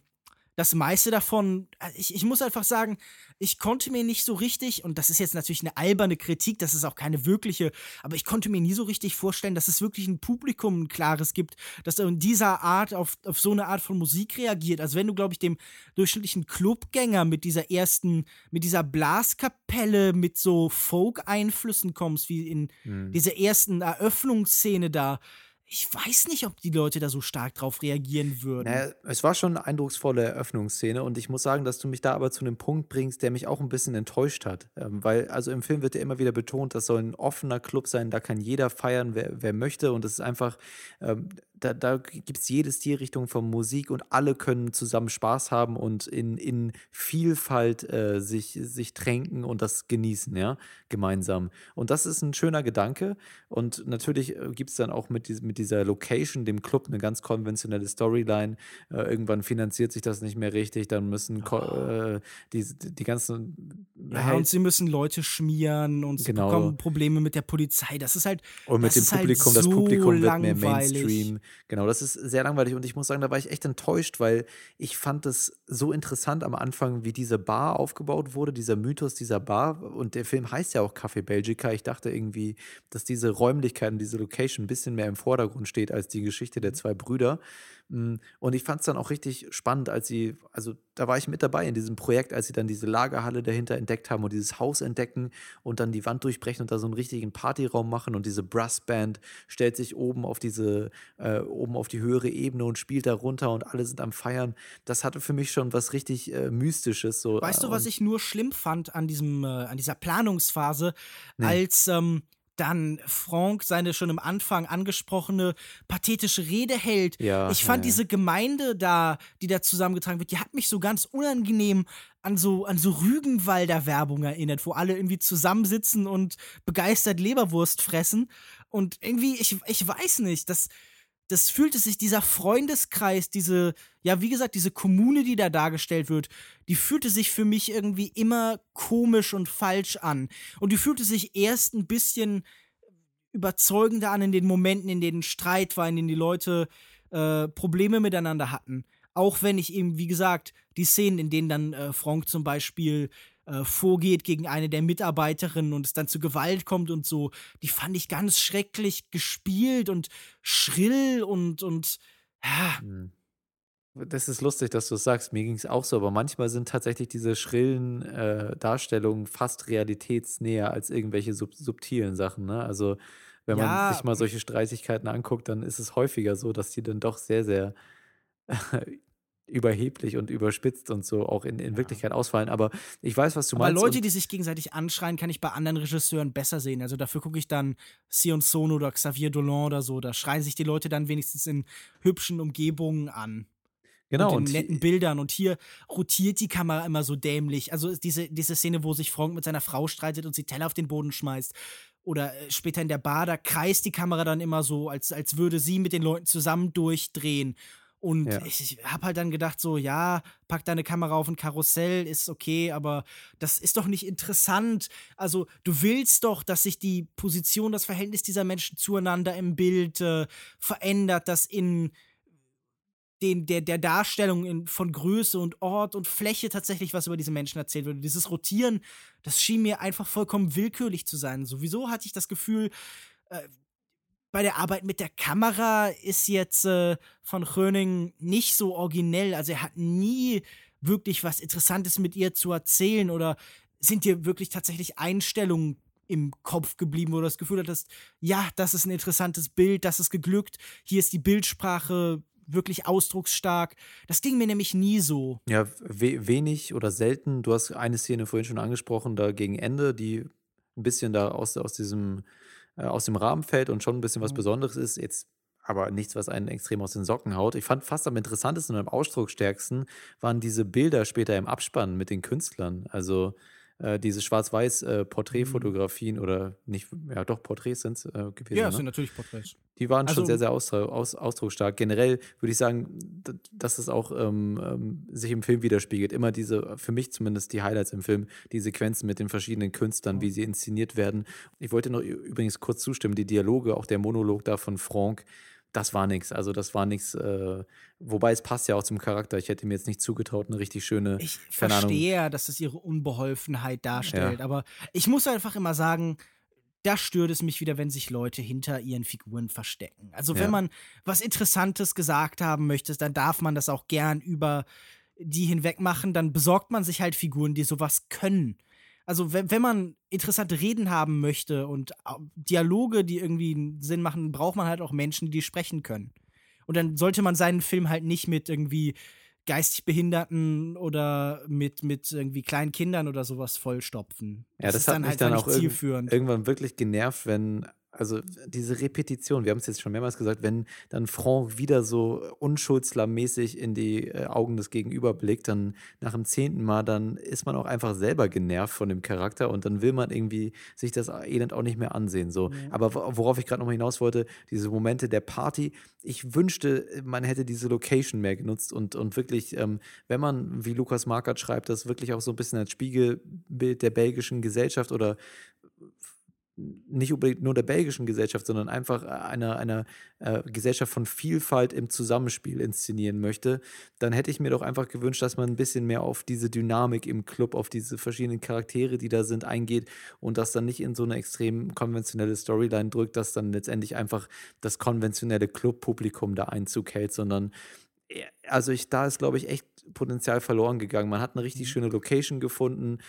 das meiste davon, äh, ich, ich muss einfach sagen, ich konnte mir nicht so richtig, und das ist jetzt natürlich eine alberne Kritik, das ist auch keine wirkliche, aber ich konnte mir nie so richtig vorstellen, dass es wirklich ein Publikum ein klares gibt, das in dieser Art auf, auf so eine Art von Musik reagiert. Also wenn du, glaube ich, dem durchschnittlichen Clubgänger mit dieser ersten, mit dieser Blaskapelle mit so Folk-Einflüssen kommst, wie in Hm. dieser ersten Eröffnungsszene da, ich weiß nicht, ob die Leute da so stark drauf reagieren würden. Naja, es war schon eine eindrucksvolle Eröffnungsszene und ich muss sagen, dass du mich da aber zu einem Punkt bringst, der mich auch ein bisschen enttäuscht hat. Ähm, weil, also im Film wird ja immer wieder betont, das soll ein offener Club sein, da kann jeder feiern, wer, wer möchte und es ist einfach, ähm, da, da gibt es jede Stilrichtung von Musik und alle können zusammen Spaß haben und in, in Vielfalt äh, sich, sich tränken und das genießen, ja, gemeinsam. Und das ist ein schöner Gedanke und natürlich gibt es dann auch mit, diesem, mit dieser Location, dem Club, eine ganz konventionelle Storyline. Äh, irgendwann finanziert sich das nicht mehr richtig, dann müssen ko- äh, die, die ganzen Ja, und sie müssen Leute schmieren und sie Genau. bekommen Probleme mit der Polizei. Das ist halt. Und mit das dem halt Publikum, das so Publikum wird mehr langweilig. Mainstream. Genau, das ist sehr langweilig und ich muss sagen, da war ich echt enttäuscht, weil ich fand es so interessant am Anfang, wie diese Bar aufgebaut wurde, dieser Mythos dieser Bar. Und der Film heißt ja auch Café Belgica. Ich dachte irgendwie, dass diese Räumlichkeiten, diese Location ein bisschen mehr im Vordergrund steht als die Geschichte der zwei Brüder. Mm, Und ich fand es dann auch richtig spannend, als sie, also da war ich mit dabei in diesem Projekt, als sie dann diese Lagerhalle dahinter entdeckt haben und dieses Haus entdecken und dann die Wand durchbrechen und da so einen richtigen Partyraum machen und diese Brassband stellt sich oben auf diese, äh, oben auf die höhere Ebene und spielt da runter und alle sind am Feiern. Das hatte für mich schon was richtig äh, Mystisches. So, Weißt du, äh, was ich nur schlimm fand an diesem, äh, an dieser Planungsphase, Nee. als ähm, dann Frank seine schon am Anfang angesprochene pathetische Rede hält. Ja, ich fand ja. diese Gemeinde da, die da zusammengetragen wird, die hat mich so ganz unangenehm an so, an so Rügenwalder Werbung erinnert, wo alle irgendwie zusammensitzen und begeistert Leberwurst fressen. Und irgendwie, ich, ich weiß nicht, das, das fühlte sich, dieser Freundeskreis, diese, ja, wie gesagt, diese Kommune, die da dargestellt wird, die fühlte sich für mich irgendwie immer komisch und falsch an. Und die fühlte sich erst ein bisschen überzeugender an in den Momenten, in denen Streit war, in denen die Leute äh, Probleme miteinander hatten. Auch wenn ich eben, wie gesagt, die Szenen, in denen dann äh, Frank zum Beispiel äh, vorgeht gegen eine der Mitarbeiterinnen und es dann zu Gewalt kommt und so, die fand ich ganz schrecklich gespielt und schrill und, und ja, Hm. Das ist lustig, dass du es sagst. Mir ging es auch so, aber manchmal sind tatsächlich diese schrillen äh, Darstellungen fast realitätsnäher als irgendwelche sub subtilen Sachen. Ne? Also wenn man Ja. sich mal solche Streitigkeiten anguckt, dann ist es häufiger so, dass die dann doch sehr, sehr überheblich und überspitzt und so auch in, in Wirklichkeit ausfallen. Aber ich weiß, was du Aber meinst. Leute, und- die sich gegenseitig anschreien, kann ich bei anderen Regisseuren besser sehen. Also dafür gucke ich dann Sion Sono oder Xavier Dolan oder so. Da schreien sich die Leute dann wenigstens in hübschen Umgebungen an. genau, und und in netten Bildern. Und hier rotiert die Kamera immer so dämlich. Also diese, diese Szene, wo sich Frank mit seiner Frau streitet und sie Teller auf den Boden schmeißt. Oder äh, später in der Bar, da kreist die Kamera dann immer so, als, als würde sie mit den Leuten zusammen durchdrehen. Und Ja. ich, ich habe halt dann gedacht, so, ja, pack deine Kamera auf ein Karussell, ist okay, aber das ist doch nicht interessant. Also, du willst doch, dass sich die Position, das Verhältnis dieser Menschen zueinander im Bild äh, verändert, dass in den, der, der Darstellung in, von Größe und Ort und Fläche tatsächlich was über diese Menschen erzählt wird. Und Dieses Rotieren, das schien mir einfach vollkommen willkürlich zu sein. Sowieso hatte ich das Gefühl, äh, bei der Arbeit mit der Kamera ist jetzt äh, von Gröning nicht so originell. Also er hat nie wirklich was Interessantes mit ihr zu erzählen oder sind dir wirklich tatsächlich Einstellungen im Kopf geblieben, wo du das Gefühl hattest, ja, das ist ein interessantes Bild, das ist geglückt, hier ist die Bildsprache wirklich ausdrucksstark. Das ging mir nämlich nie so. Ja, we wenig oder selten. Du hast eine Szene vorhin schon angesprochen, da gegen Ende, die ein bisschen da aus, aus diesem äh, aus dem Rahmen fällt und schon ein bisschen was Mhm. Besonderes ist. Jetzt aber nichts, was einen extrem aus den Socken haut. Ich fand fast am interessantesten und am ausdrucksstärksten waren diese Bilder später im Abspann mit den Künstlern. Also äh, diese schwarz-weiß äh, Mhm. Oder nicht, ja doch, Porträts sind es äh, gewesen. Ja, ne? es sind natürlich Porträts. Die waren schon Also- sehr, sehr ausdru aus, ausdrucksstark. Generell würde ich sagen, dass es auch ähm, ähm, sich im Film widerspiegelt. Immer diese, für mich zumindest die Highlights im Film, die Sequenzen mit den verschiedenen Künstlern, wie sie inszeniert werden. Ich wollte noch übrigens kurz zustimmen, die Dialoge, auch der Monolog da von Franck, das war nichts. Also das war nichts, äh, wobei es passt ja auch zum Charakter. Ich hätte mir jetzt nicht zugetraut, eine richtig schöne, Ich verstehe ja, dass es ihre Unbeholfenheit darstellt, aber ich muss einfach immer sagen, da stört es mich wieder, wenn sich Leute hinter ihren Figuren verstecken. Also wenn Ja. man was Interessantes gesagt haben möchte, dann darf man das auch gern über die hinweg machen, dann besorgt man sich halt Figuren, die sowas können. Also wenn, wenn man interessante Reden haben möchte und au- Dialoge, die irgendwie Sinn machen, braucht man halt auch Menschen, die sprechen können. Und dann sollte man seinen Film halt nicht mit irgendwie geistig Behinderten oder mit, mit irgendwie kleinen Kindern oder sowas vollstopfen. Ja, das, ist hat dann mich halt dann auch zielführend. irgendwann wirklich genervt, wenn, also diese Repetition, wir haben es jetzt schon mehrmals gesagt, wenn dann Franck wieder so unschuldslammmäßig in die äh, Augen des Gegenüber blickt, dann nach dem zehnten Mal, dann ist man auch einfach selber genervt von dem Charakter und dann will man irgendwie sich das Elend auch nicht mehr ansehen. So. Aber wo- worauf ich gerade nochmal hinaus wollte, diese Momente der Party, ich wünschte, man hätte diese Location mehr genutzt und, und wirklich, ähm, wenn man, wie Lukas Markert schreibt, das wirklich auch so ein bisschen als Spiegelbild der belgischen Gesellschaft oder nicht unbedingt nur der belgischen Gesellschaft, sondern einfach einer, einer äh, Gesellschaft von Vielfalt im Zusammenspiel inszenieren möchte, dann hätte ich mir doch einfach gewünscht, dass man ein bisschen mehr auf diese Dynamik im Club, auf diese verschiedenen Charaktere, die da sind, eingeht und das dann nicht in so eine extrem konventionelle Storyline drückt, dass dann letztendlich einfach das konventionelle Clubpublikum da Einzug hält, sondern äh, also ich, da ist, glaube ich, echt Potenzial verloren gegangen. Man hat eine richtig schöne Location gefunden,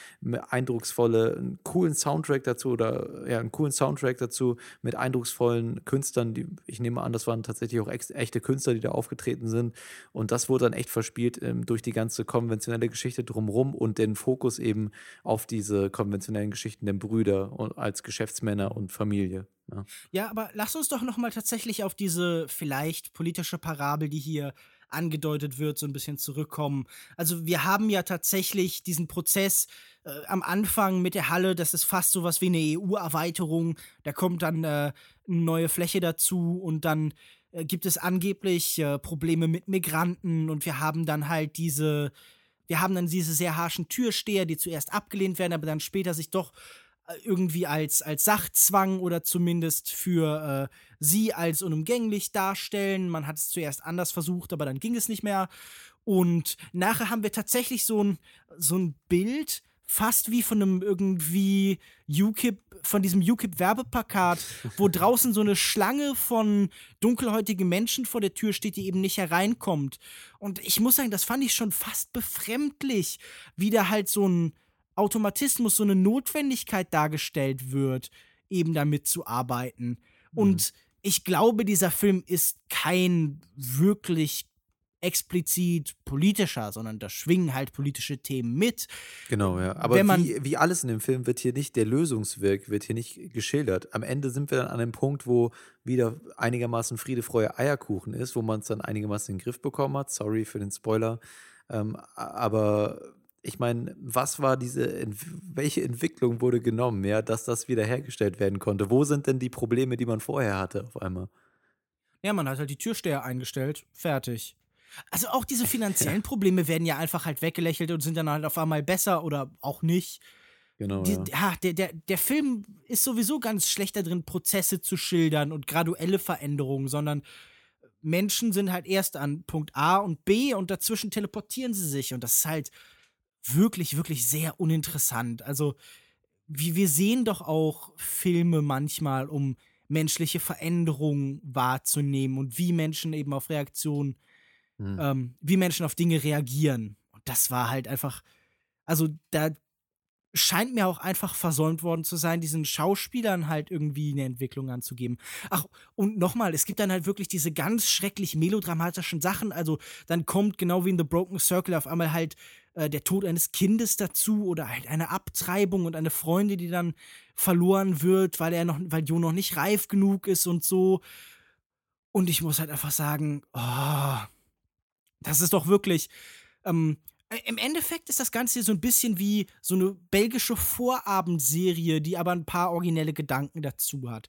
eindrucksvolle, einen coolen Soundtrack dazu oder ja, einen coolen Soundtrack dazu mit eindrucksvollen Künstlern, die, ich nehme an, das waren tatsächlich auch echte Künstler, die da aufgetreten sind. Und das wurde dann echt verspielt ähm, durch die ganze konventionelle Geschichte drumherum und den Fokus eben auf diese konventionellen Geschichten der Brüder und als Geschäftsmänner und Familie. Ja. Ja, aber lass uns doch noch mal tatsächlich auf diese vielleicht politische Parabel, die hier angedeutet wird, so ein bisschen zurückkommen. Also wir haben ja tatsächlich diesen Prozess äh, am Anfang mit der Halle, das ist fast so was wie eine EU-Erweiterung. Da kommt dann äh, eine neue Fläche dazu und dann äh, gibt es angeblich äh, Probleme mit Migranten und wir haben dann halt diese, wir haben dann diese sehr harschen Türsteher, die zuerst abgelehnt werden, aber dann später sich doch irgendwie als, als Sachzwang oder zumindest für äh, sie als unumgänglich darstellen. Man hat es zuerst anders versucht, aber dann ging es nicht mehr. Und nachher haben wir tatsächlich so ein, so ein Bild, fast wie von einem irgendwie UKIP, von diesem UKIP-Werbeplakat, wo draußen so eine Schlange von dunkelhäutigen Menschen vor der Tür steht, die eben nicht hereinkommt. Und ich muss sagen, das fand ich schon fast befremdlich, wie da halt so ein Automatismus, so eine Notwendigkeit dargestellt wird, eben damit zu arbeiten. Und mhm. ich glaube, dieser Film ist kein wirklich explizit politischer, sondern da schwingen halt politische Themen mit. Genau, ja. Aber man, wie, wie alles in dem Film wird hier nicht der Lösungsweg, wird hier nicht geschildert. Am Ende sind wir dann an einem Punkt, wo wieder einigermaßen Friede, Freude, Eierkuchen ist, wo man es dann einigermaßen in den Griff bekommen hat. Sorry für den Spoiler. Ähm, aber ich meine, was war diese, welche Entwicklung wurde genommen, ja, dass das wiederhergestellt werden konnte? Wo sind denn die Probleme, die man vorher hatte auf einmal? Ja, man hat halt die Türsteher eingestellt, fertig. Also auch diese finanziellen Probleme werden ja einfach halt weggelächelt und sind dann halt auf einmal besser oder auch nicht. Genau. Die, ja. der, der, der Film ist sowieso ganz schlecht darin, Prozesse zu schildern und graduelle Veränderungen, sondern Menschen sind halt erst an Punkt A und B und dazwischen teleportieren sie sich. Und das ist halt wirklich, wirklich sehr uninteressant. Also, wie wir sehen doch auch Filme manchmal, um menschliche Veränderungen wahrzunehmen und wie Menschen eben auf Reaktionen mhm. ähm, wie Menschen auf Dinge reagieren. Und das war halt einfach, also da scheint mir auch einfach versäumt worden zu sein, diesen Schauspielern halt irgendwie eine Entwicklung anzugeben. Ach, und nochmal, es gibt dann halt wirklich diese ganz schrecklich melodramatischen Sachen. Also dann kommt genau wie in The Broken Circle auf einmal halt äh, der Tod eines Kindes dazu oder halt eine Abtreibung und eine Freundin, die dann verloren wird, weil er noch, weil Jo noch nicht reif genug ist und so. Und ich muss halt einfach sagen, oh, das ist doch wirklich. Ähm, äh, Im Endeffekt ist das Ganze so ein bisschen wie so eine belgische Vorabendserie, die aber ein paar originelle Gedanken dazu hat.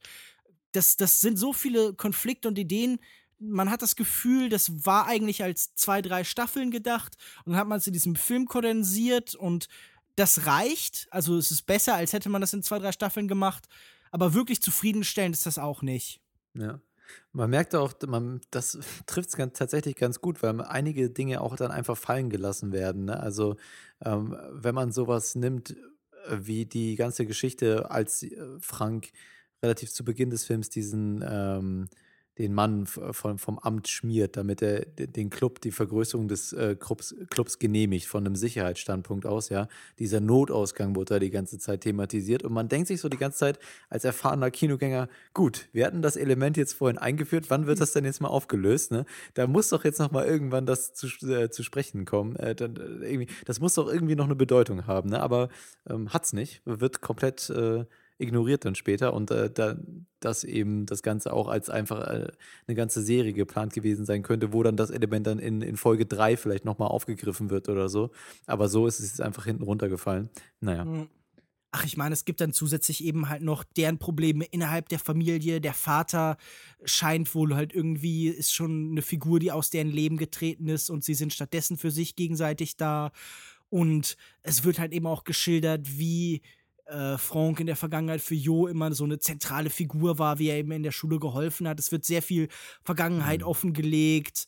Das, das sind so viele Konflikte und Ideen. Man hat das Gefühl, das war eigentlich als zwei, drei Staffeln gedacht und dann hat man es in diesem Film kondensiert und das reicht. Also es ist besser, als hätte man das in zwei, drei Staffeln gemacht. Aber wirklich zufriedenstellend ist das auch nicht. Ja. Man merkt auch, man, das trifft es tatsächlich ganz gut, weil einige Dinge auch dann einfach fallen gelassen werden. Ne? Also, ähm, wenn man sowas nimmt, äh, wie die ganze Geschichte, als äh, Frank relativ zu Beginn des Films diesen ähm, den Mann von, vom Amt schmiert, damit er den Club, die Vergrößerung des äh, Clubs, Clubs genehmigt, von einem Sicherheitsstandpunkt aus, ja. Dieser Notausgang wurde da die ganze Zeit thematisiert und man denkt sich so die ganze Zeit als erfahrener Kinogänger, gut, wir hatten das Element jetzt vorhin eingeführt, wann wird das denn jetzt mal aufgelöst, ne? Da muss doch jetzt noch mal irgendwann das zu, äh, zu sprechen kommen. Äh, dann, äh, irgendwie, das muss doch irgendwie noch eine Bedeutung haben, ne? Aber ähm, hat's nicht, wird komplett äh, ignoriert dann später und äh, da, dass eben das Ganze auch als einfach äh, eine ganze Serie geplant gewesen sein könnte, wo dann das Element dann in, in Folge 3 vielleicht nochmal aufgegriffen wird oder so. Aber so ist es jetzt einfach hinten runtergefallen. Naja. Hm. Ach, ich meine, es gibt dann zusätzlich eben halt noch deren Probleme innerhalb der Familie. Der Vater scheint wohl halt irgendwie, ist schon eine Figur, die aus deren Leben getreten ist und sie sind stattdessen für sich gegenseitig da. Und es wird halt eben auch geschildert, wie äh, Franck in der Vergangenheit für Jo immer so eine zentrale Figur war, wie er eben in der Schule geholfen hat. Es wird sehr viel Vergangenheit mhm. offengelegt.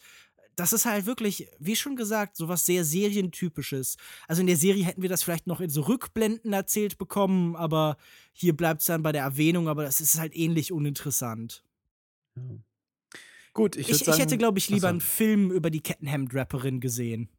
Das ist halt wirklich, wie schon gesagt, so was sehr Serientypisches. Also in der Serie hätten wir das vielleicht noch in so Rückblenden erzählt bekommen, aber hier bleibt es dann bei der Erwähnung, aber das ist halt ähnlich uninteressant. Ja. Gut, ich, ich, sagen, ich hätte, glaube ich, lieber achso. einen Film über die Kettenhemd-Rapperin gesehen.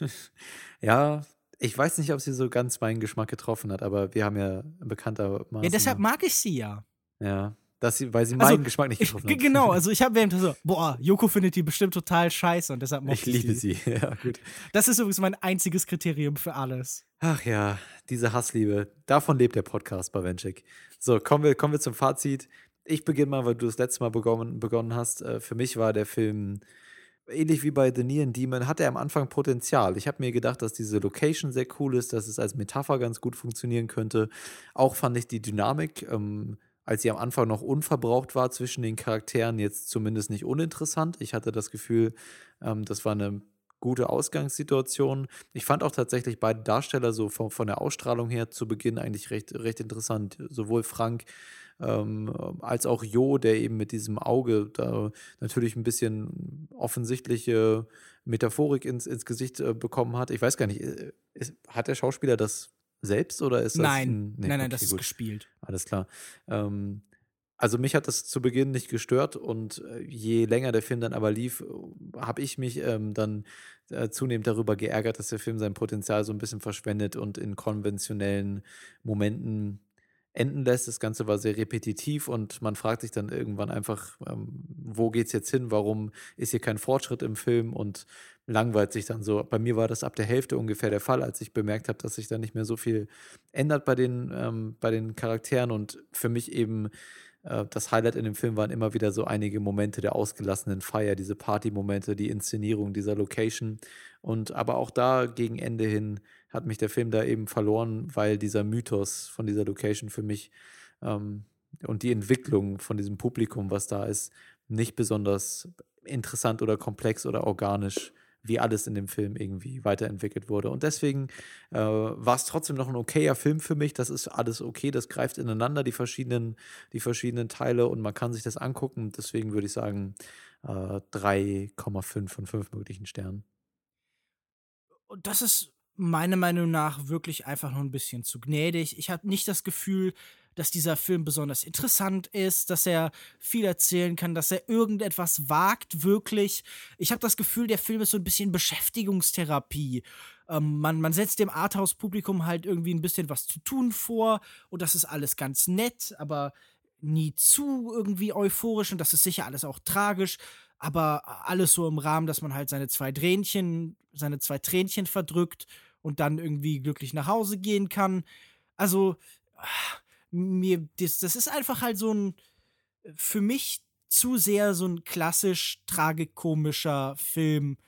ja, ich weiß nicht, ob sie so ganz meinen Geschmack getroffen hat, aber wir haben ja bekanntermaßen. Ja, deshalb mag ich sie ja. Ja. Dass sie, weil sie also, meinen Geschmack nicht getroffen hat. Genau, also ich habe während so, boah, Joko findet die bestimmt total scheiße und deshalb mochte ich liebe sie. sie. Ja, gut. Das ist übrigens mein einziges Kriterium für alles. Ach ja, diese Hassliebe. Davon lebt der Podcast bei Venchik. So, kommen wir, kommen wir zum Fazit. Ich beginne mal, weil du das letzte Mal begonnen, begonnen hast. Äh, für mich war der Film ähnlich wie bei The Neon Demon, hat er am Anfang Potenzial. Ich habe mir gedacht, dass diese Location sehr cool ist, dass es als Metapher ganz gut funktionieren könnte. Auch fand ich die Dynamik, ähm, als sie am Anfang noch unverbraucht war zwischen den Charakteren, jetzt zumindest nicht uninteressant. Ich hatte das Gefühl, ähm, das war eine gute Ausgangssituation. Ich fand auch tatsächlich beide Darsteller so von, von der Ausstrahlung her zu Beginn eigentlich recht, recht interessant. Sowohl Frank ähm, als auch Jo, der eben mit diesem Auge da natürlich ein bisschen offensichtliche Metaphorik ins, ins Gesicht äh, bekommen hat. Ich weiß gar nicht, äh, ist, hat der Schauspieler das selbst oder ist das? Nein, ein, nee, nein, nein, okay, das gut. ist gespielt. Alles klar. Ähm, also mich hat das zu Beginn nicht gestört und äh, je länger der Film dann aber lief, äh, habe ich mich ähm, dann äh, zunehmend darüber geärgert, dass der Film sein Potenzial so ein bisschen verschwendet und in konventionellen Momenten enden lässt. Das Ganze war sehr repetitiv und man fragt sich dann irgendwann einfach, ähm, wo geht's jetzt hin? Warum ist hier kein Fortschritt im Film und langweilt sich dann so. Bei mir war das ab der Hälfte ungefähr der Fall, als ich bemerkt habe, dass sich da nicht mehr so viel ändert bei den, ähm, bei den Charakteren und für mich eben äh, das Highlight in dem Film waren immer wieder so einige Momente der ausgelassenen Feier, diese Party-Momente, die Inszenierung dieser Location. Und aber auch da gegen Ende hin hat mich der Film da eben verloren, weil dieser Mythos von dieser Location für mich ähm, und die Entwicklung von diesem Publikum, was da ist, nicht besonders interessant oder komplex oder organisch wie alles in dem Film irgendwie weiterentwickelt wurde. Und deswegen äh, war es trotzdem noch ein okayer Film für mich. Das ist alles okay, das greift ineinander, die verschiedenen, die verschiedenen Teile und man kann sich das angucken. Deswegen würde ich sagen, äh, 3,5 von 5 möglichen Sternen. Und das ist meiner Meinung nach wirklich einfach nur ein bisschen zu gnädig. Ich habe nicht das Gefühl, dass dieser Film besonders interessant ist, dass er viel erzählen kann, dass er irgendetwas wagt, wirklich. Ich habe das Gefühl, der Film ist so ein bisschen Beschäftigungstherapie. Ähm, man, man setzt dem Arthouse-Publikum halt irgendwie ein bisschen was zu tun vor und das ist alles ganz nett, aber nie zu irgendwie euphorisch und das ist sicher alles auch tragisch, aber alles so im Rahmen, dass man halt seine zwei Tränchen, seine zwei Tränchen verdrückt und dann irgendwie glücklich nach Hause gehen kann. Also, mir, das, das ist einfach halt so ein, für mich zu sehr so ein klassisch tragikomischer Film.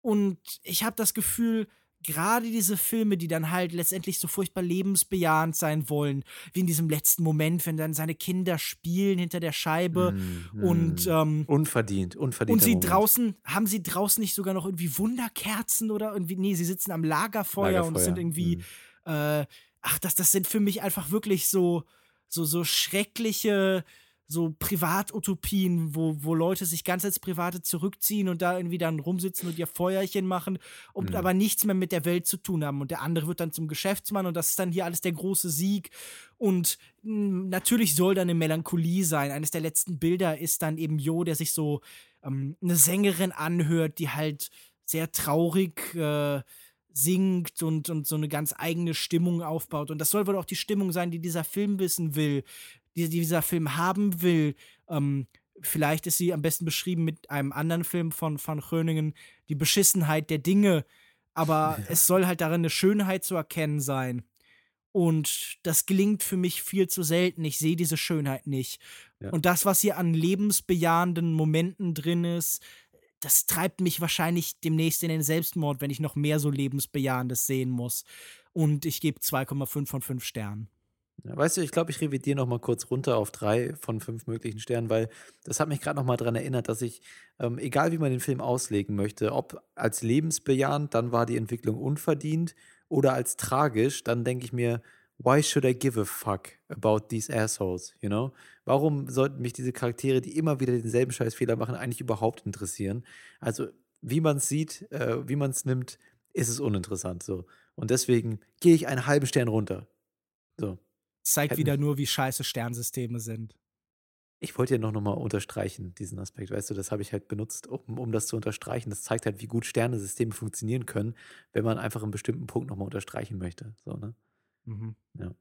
Und ich habe das Gefühl, gerade diese Filme, die dann halt letztendlich so furchtbar lebensbejahend sein wollen, wie in diesem letzten Moment, wenn dann seine Kinder spielen hinter der Scheibe mm, und ähm, unverdient, unverdient. Und sie Moment. draußen, haben sie draußen nicht sogar noch irgendwie Wunderkerzen oder irgendwie, nee, sie sitzen am Lagerfeuer, Lagerfeuer. und sind irgendwie mm. äh, ach, das, das sind für mich einfach wirklich so, so, so schreckliche, so Privatutopien, wo, wo Leute sich ganz als Private zurückziehen und da irgendwie dann rumsitzen und ihr Feuerchen machen und mhm. aber nichts mehr mit der Welt zu tun haben. Und der andere wird dann zum Geschäftsmann und das ist dann hier alles der große Sieg. Und mh, hm, natürlich soll da eine Melancholie sein. Eines der letzten Bilder ist dann eben Jo, der sich so ähm, eine Sängerin anhört, die halt sehr traurig äh, singt und, und so eine ganz eigene Stimmung aufbaut. Und das soll wohl auch die Stimmung sein, die dieser Film wissen will, die, die dieser Film haben will. Ähm, vielleicht ist sie am besten beschrieben mit einem anderen Film von Van Gröningen, die Beschissenheit der Dinge. Aber ja. es soll halt darin eine Schönheit zu erkennen sein. Und das gelingt für mich viel zu selten. Ich sehe diese Schönheit nicht. Ja. Und das, was hier an lebensbejahenden Momenten drin ist, das treibt mich wahrscheinlich demnächst in den Selbstmord, wenn ich noch mehr so lebensbejahendes sehen muss. Und ich gebe 2,5 von 5 Sternen. Weißt du, ich glaube, ich revidiere noch mal kurz runter auf drei von fünf möglichen Sternen, weil das hat mich gerade noch mal daran erinnert, dass ich, ähm, egal wie man den Film auslegen möchte, ob als lebensbejahend, dann war die Entwicklung unverdient, oder als tragisch, dann denke ich mir, why should I give a fuck about these assholes, you know? Warum sollten mich diese Charaktere, die immer wieder denselben Scheißfehler machen, eigentlich überhaupt interessieren? Also, wie man es sieht, äh, wie man es nimmt, ist es uninteressant so. Und deswegen gehe ich einen halben Stern runter. So. Zeigt Hätten wieder nur, wie scheiße Sternsysteme sind. Ich wollte ja noch, noch mal unterstreichen, diesen Aspekt. Weißt du, das habe ich halt benutzt, um, um das zu unterstreichen. Das zeigt halt, wie gut Sternesysteme funktionieren können, wenn man einfach einen bestimmten Punkt noch mal unterstreichen möchte. So, ne? Mhm. Ja.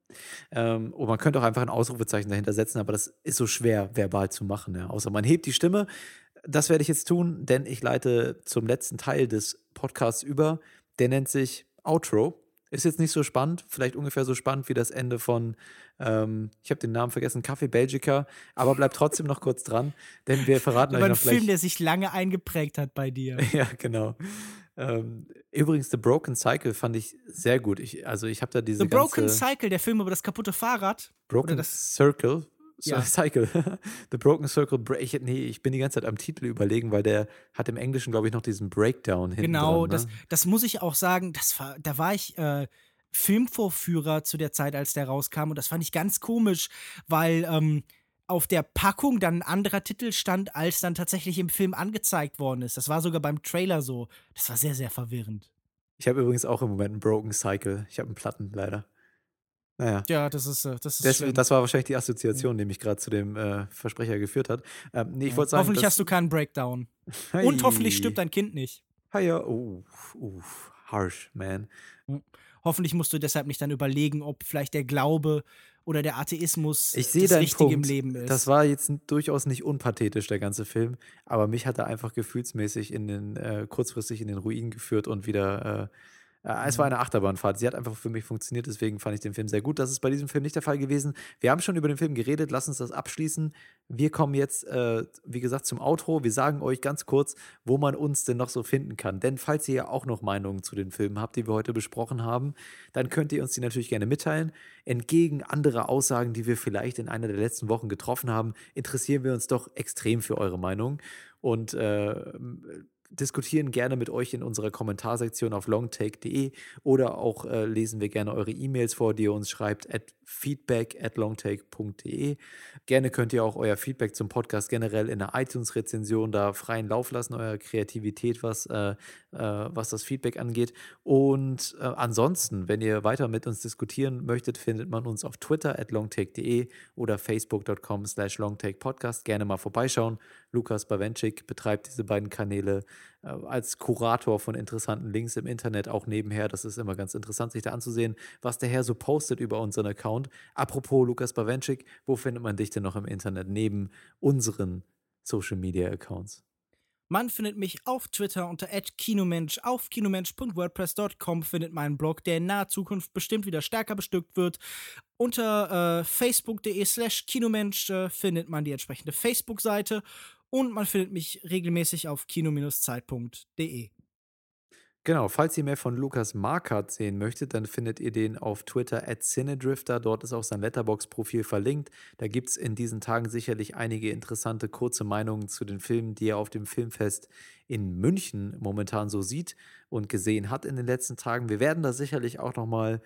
Ähm, und man könnte auch einfach ein Ausrufezeichen dahinter setzen, aber das ist so schwer verbal zu machen. Ja. Außer man hebt die Stimme. Das werde ich jetzt tun, denn ich leite zum letzten Teil des Podcasts über. Der nennt sich Outro. Ist jetzt nicht so spannend, vielleicht ungefähr so spannend wie das Ende von, ähm, ich habe den Namen vergessen, Kaffee Belgica, aber bleibt trotzdem noch kurz dran, denn wir verraten euch noch ein Film, der sich lange eingeprägt hat bei dir. ja, genau. Ähm, übrigens, The Broken Cycle fand ich sehr gut. Ich, also ich habe da diese The Broken Cycle, der Film über das kaputte Fahrrad. Broken das Circle. Ja. Cycle. The Broken Circle Break. Nee, ich bin die ganze Zeit am Titel überlegen, weil der hat im Englischen, glaube ich, noch diesen Breakdown hinten Genau, dran, ne? das, das muss ich auch sagen, das war, da war ich äh, Filmvorführer zu der Zeit, als der rauskam und das fand ich ganz komisch, weil ähm, auf der Packung dann ein anderer Titel stand, als dann tatsächlich im Film angezeigt worden ist. Das war sogar beim Trailer so. Das war sehr, sehr verwirrend. Ich habe übrigens auch im Moment einen Broken Cycle. Ich habe einen Platten, leider. Naja. Ja, das ist, äh, das ist das, das war wahrscheinlich die Assoziation, die mich gerade zu dem äh, Versprecher geführt hat. Ähm, nee, ich ja. sagen, hoffentlich hast du keinen Breakdown. Hey. Und hoffentlich stirbt dein Kind nicht. Ja, uh, uh, harsh, man. Hm. Hoffentlich musst du deshalb nicht dann überlegen, ob vielleicht der Glaube oder der Atheismus ich das Richtige Punkt. im Leben ist. Das war jetzt durchaus nicht unpathetisch, der ganze Film, aber mich hat er einfach gefühlsmäßig in den, äh, kurzfristig in den Ruin geführt und wieder äh, äh, es war mhm. eine Achterbahnfahrt. Sie hat einfach für mich funktioniert, deswegen fand ich den Film sehr gut. Das ist bei diesem Film nicht der Fall gewesen. Wir haben schon über den Film geredet, lass uns das abschließen. Wir kommen jetzt, äh, wie gesagt, zum Outro. Wir sagen euch ganz kurz, wo man uns denn noch so finden kann. Denn falls ihr ja auch noch Meinungen zu den Filmen habt, die wir heute besprochen haben, dann könnt ihr uns die natürlich gerne mitteilen. Entgegen anderer Aussagen, die wir vielleicht in einer der letzten Wochen getroffen haben, interessieren wir uns doch extrem für eure Meinung. Und äh, diskutieren gerne mit euch in unserer Kommentarsektion auf longtake.de oder auch äh, lesen wir gerne eure E-Mails vor, die ihr uns schreibt at feedback at longtake.de. Gerne könnt ihr auch euer Feedback zum Podcast generell in der iTunes-Rezension da freien Lauf lassen, eurer Kreativität, was, äh, äh, was das Feedback angeht. Und äh, ansonsten, wenn ihr weiter mit uns diskutieren möchtet, findet man uns auf Twitter at longtake.de oder facebook.com slash longtakepodcast. Gerne mal vorbeischauen. Lukas Bawenschik betreibt diese beiden Kanäle äh, als Kurator von interessanten Links im Internet auch nebenher. Das ist immer ganz interessant, sich da anzusehen, was der Herr so postet über unseren Account. Apropos Lukas Bawenschik, wo findet man dich denn noch im Internet neben unseren Social Media Accounts? Man findet mich auf Twitter unter @kinomensch. Auf kinomensch.wordpress.com findet meinen Blog, der in naher Zukunft bestimmt wieder stärker bestückt wird. Unter äh, facebook.de/slash kinomensch äh, findet man die entsprechende Facebook-Seite und man findet mich regelmäßig auf kino-zeit.de. Genau, falls ihr mehr von Lukas Markert sehen möchtet, dann findet ihr den auf Twitter at Cinedrifter. Dort ist auch sein Letterbox-Profil verlinkt. Da gibt es in diesen Tagen sicherlich einige interessante kurze Meinungen zu den Filmen, die er auf dem Filmfest in München momentan so sieht und gesehen hat in den letzten Tagen. Wir werden da sicherlich auch noch mal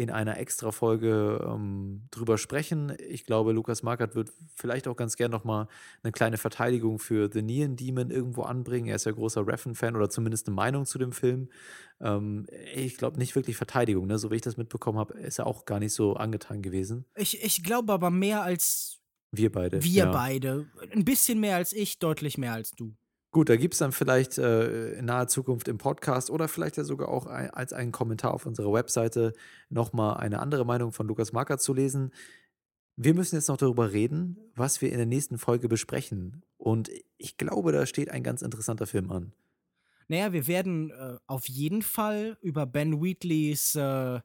in einer extra Folge ähm, drüber sprechen. Ich glaube, Lukas Markert wird vielleicht auch ganz gern nochmal eine kleine Verteidigung für The Neon Demon irgendwo anbringen. Er ist ja großer Reffen-Fan oder zumindest eine Meinung zu dem Film. Ähm, ich glaube nicht wirklich Verteidigung, ne? so wie ich das mitbekommen habe, ist er auch gar nicht so angetan gewesen. Ich, ich glaube aber mehr als wir beide. Wir ja. beide. Ein bisschen mehr als ich, deutlich mehr als du. Gut, da gibt es dann vielleicht äh, in naher Zukunft im Podcast oder vielleicht ja sogar auch ein, als einen Kommentar auf unserer Webseite nochmal eine andere Meinung von Lukas Marker zu lesen. Wir müssen jetzt noch darüber reden, was wir in der nächsten Folge besprechen. Und ich glaube, da steht ein ganz interessanter Film an. Naja, wir werden äh, auf jeden Fall über Ben Wheatleys äh,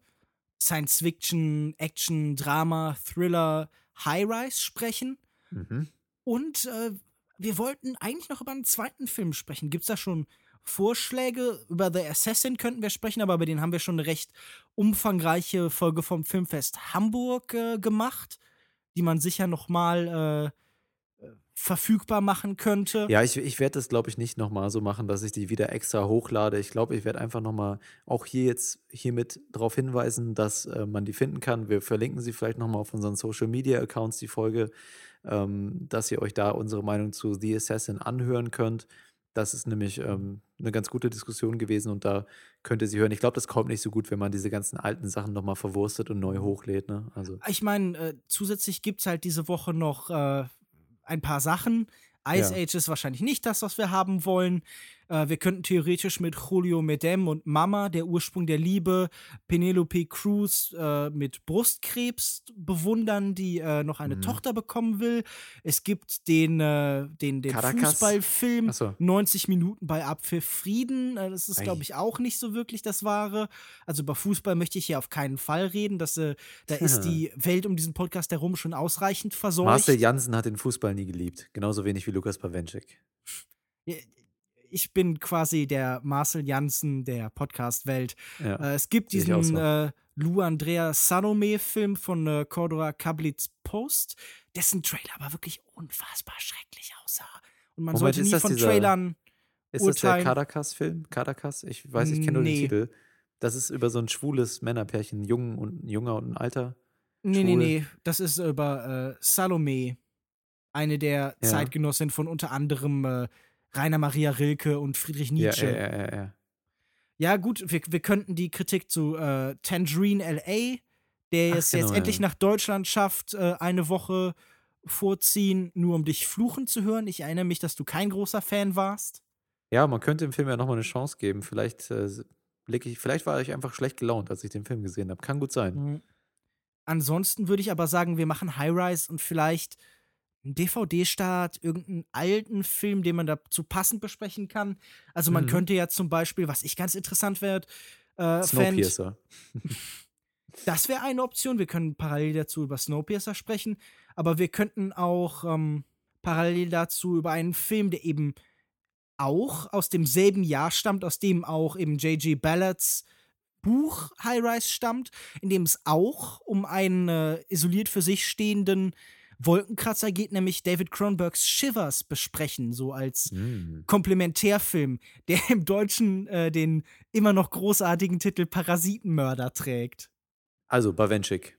Science-Fiction, Action, Drama, Thriller High Rise sprechen. Mhm. Und äh, wir wollten eigentlich noch über einen zweiten Film sprechen. Gibt es da schon Vorschläge? Über The Assassin könnten wir sprechen, aber über den haben wir schon eine recht umfangreiche Folge vom Filmfest Hamburg äh, gemacht, die man sicher noch mal äh, verfügbar machen könnte. Ja, ich, ich werde das, glaube ich, nicht nochmal so machen, dass ich die wieder extra hochlade. Ich glaube, ich werde einfach nochmal auch hier jetzt hiermit darauf hinweisen, dass äh, man die finden kann. Wir verlinken sie vielleicht nochmal auf unseren Social Media Accounts, die Folge ähm, dass ihr euch da unsere Meinung zu The Assassin anhören könnt. Das ist nämlich ähm, eine ganz gute Diskussion gewesen und da könnt ihr sie hören. Ich glaube, das kommt nicht so gut, wenn man diese ganzen alten Sachen nochmal verwurstet und neu hochlädt. Ne? Also. Ich meine, äh, zusätzlich gibt es halt diese Woche noch äh, ein paar Sachen. Ice ja. Age ist wahrscheinlich nicht das, was wir haben wollen. Äh, wir könnten theoretisch mit Julio Medem und Mama, der Ursprung der Liebe, Penelope Cruz äh, mit Brustkrebs bewundern, die äh, noch eine mhm. Tochter bekommen will. Es gibt den, äh, den, den Fußballfilm so. 90 Minuten bei Abpfiff Frieden. Äh, das ist, glaube ich, auch nicht so wirklich das Wahre. Also über Fußball möchte ich hier auf keinen Fall reden. Das, äh, da ist die Welt um diesen Podcast herum schon ausreichend versorgt. Marcel Janssen hat den Fußball nie geliebt. Genauso wenig wie Lukas Pawenschik ich bin quasi der Marcel Janssen der Podcast-Welt. Ja, äh, es gibt diesen so. äh, Lou Andrea Salome-Film von äh, Cordora Kablitz Post, dessen Trailer aber wirklich unfassbar schrecklich aussah. Und man Moment, sollte nie von dieser, Trailern. Ist urteilen. das der Caracas-Film? Caracas? Ich weiß, ich kenne nur nee. den Titel. Das ist über so ein schwules Männerpärchen, ein Jung und ein Junger und ein Alter. Nee, Schwul. nee, nee. Das ist über äh, Salome, eine der ja. Zeitgenossinnen von unter anderem äh, Rainer Maria Rilke und Friedrich Nietzsche. Ja, ja, ja, ja. ja gut, wir, wir könnten die Kritik zu äh, Tangerine LA, der es genau, jetzt endlich nach Deutschland schafft, äh, eine Woche vorziehen, nur um dich fluchen zu hören. Ich erinnere mich, dass du kein großer Fan warst. Ja, man könnte dem Film ja nochmal eine Chance geben. Vielleicht äh, ich, vielleicht war ich einfach schlecht gelaunt, als ich den Film gesehen habe. Kann gut sein. Mhm. Ansonsten würde ich aber sagen, wir machen High Rise und vielleicht einen DVD-Start, irgendeinen alten Film, den man dazu passend besprechen kann. Also man Mhm. könnte ja zum Beispiel, was ich ganz interessant werde, äh, fänd, Snowpiercer. das wäre eine Option. Wir können parallel dazu über Snowpiercer sprechen, aber wir könnten auch ähm, parallel dazu über einen Film, der eben auch aus demselben Jahr stammt, aus dem auch eben J.G. Ballards Buch High Rise stammt, in dem es auch um einen äh, isoliert für sich stehenden Wolkenkratzer geht, nämlich David Cronenbergs Shivers besprechen, so als Mm. Komplementärfilm, der im Deutschen äh, den immer noch großartigen Titel Parasitenmörder trägt. Also, Bawenschik.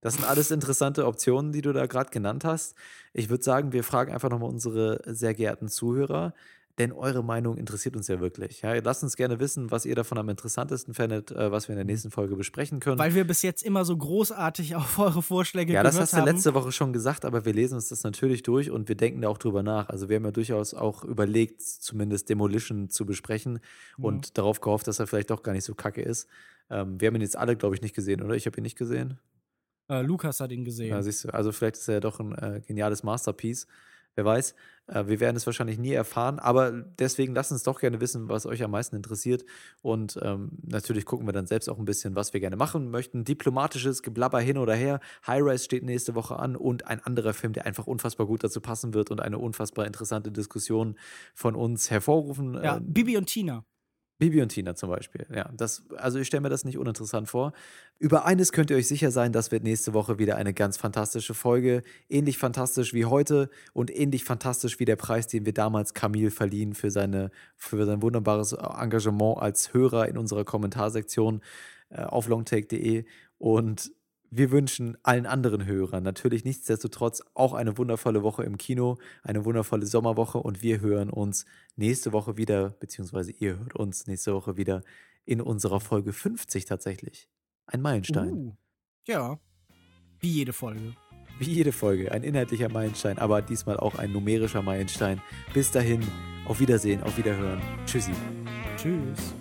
Das sind alles interessante Optionen, die du da gerade genannt hast. Ich würde sagen, wir fragen einfach nochmal unsere sehr geehrten Zuhörer, denn eure Meinung interessiert uns ja wirklich. Ja, lasst uns gerne wissen, was ihr davon am interessantesten fändet, äh, was wir in der nächsten Folge besprechen können. Weil wir bis jetzt immer so großartig auf eure Vorschläge ja, gehört das hast du haben. letzte Woche schon gesagt, aber wir lesen uns das natürlich durch und wir denken da auch drüber nach. Also wir haben ja durchaus auch überlegt, zumindest Demolition zu besprechen und darauf gehofft, dass er vielleicht doch gar nicht so kacke ist. Ähm, wir haben ihn jetzt alle, glaube ich, nicht gesehen, oder? Ich habe ihn nicht gesehen. Äh, Lukas hat ihn gesehen. Ja, siehst du, also vielleicht ist er ja doch ein äh, geniales Masterpiece. Wer weiß. Äh, wir werden es wahrscheinlich nie erfahren, aber deswegen lasst uns doch gerne wissen, was euch am meisten interessiert. Und ähm, natürlich gucken wir dann selbst auch ein bisschen, was wir gerne machen möchten. Diplomatisches Geblabber hin oder her. High Rise steht nächste Woche an und ein anderer Film, der einfach unfassbar gut dazu passen wird und eine unfassbar interessante Diskussion von uns hervorrufen. ja, äh, Bibi und Tina. Bibi und Tina zum Beispiel. Ja, das, also ich stelle mir das nicht uninteressant vor. Über eines könnt ihr euch sicher sein, das wird nächste Woche wieder eine ganz fantastische Folge. Ähnlich fantastisch wie heute und ähnlich fantastisch wie der Preis, den wir damals Camille verliehen für, seine, für sein wunderbares Engagement als Hörer in unserer Kommentarsektion äh, auf longtake.de. Und wir wünschen allen anderen Hörern natürlich nichtsdestotrotz auch eine wundervolle Woche im Kino, eine wundervolle Sommerwoche und wir hören uns nächste Woche wieder, beziehungsweise ihr hört uns nächste Woche wieder in unserer Folge 50 tatsächlich. Ein Meilenstein. Uh, ja. Wie jede Folge. Wie jede Folge, ein inhaltlicher Meilenstein, aber diesmal auch ein numerischer Meilenstein. Bis dahin, auf Wiedersehen, auf Wiederhören. Tschüssi. Tschüss.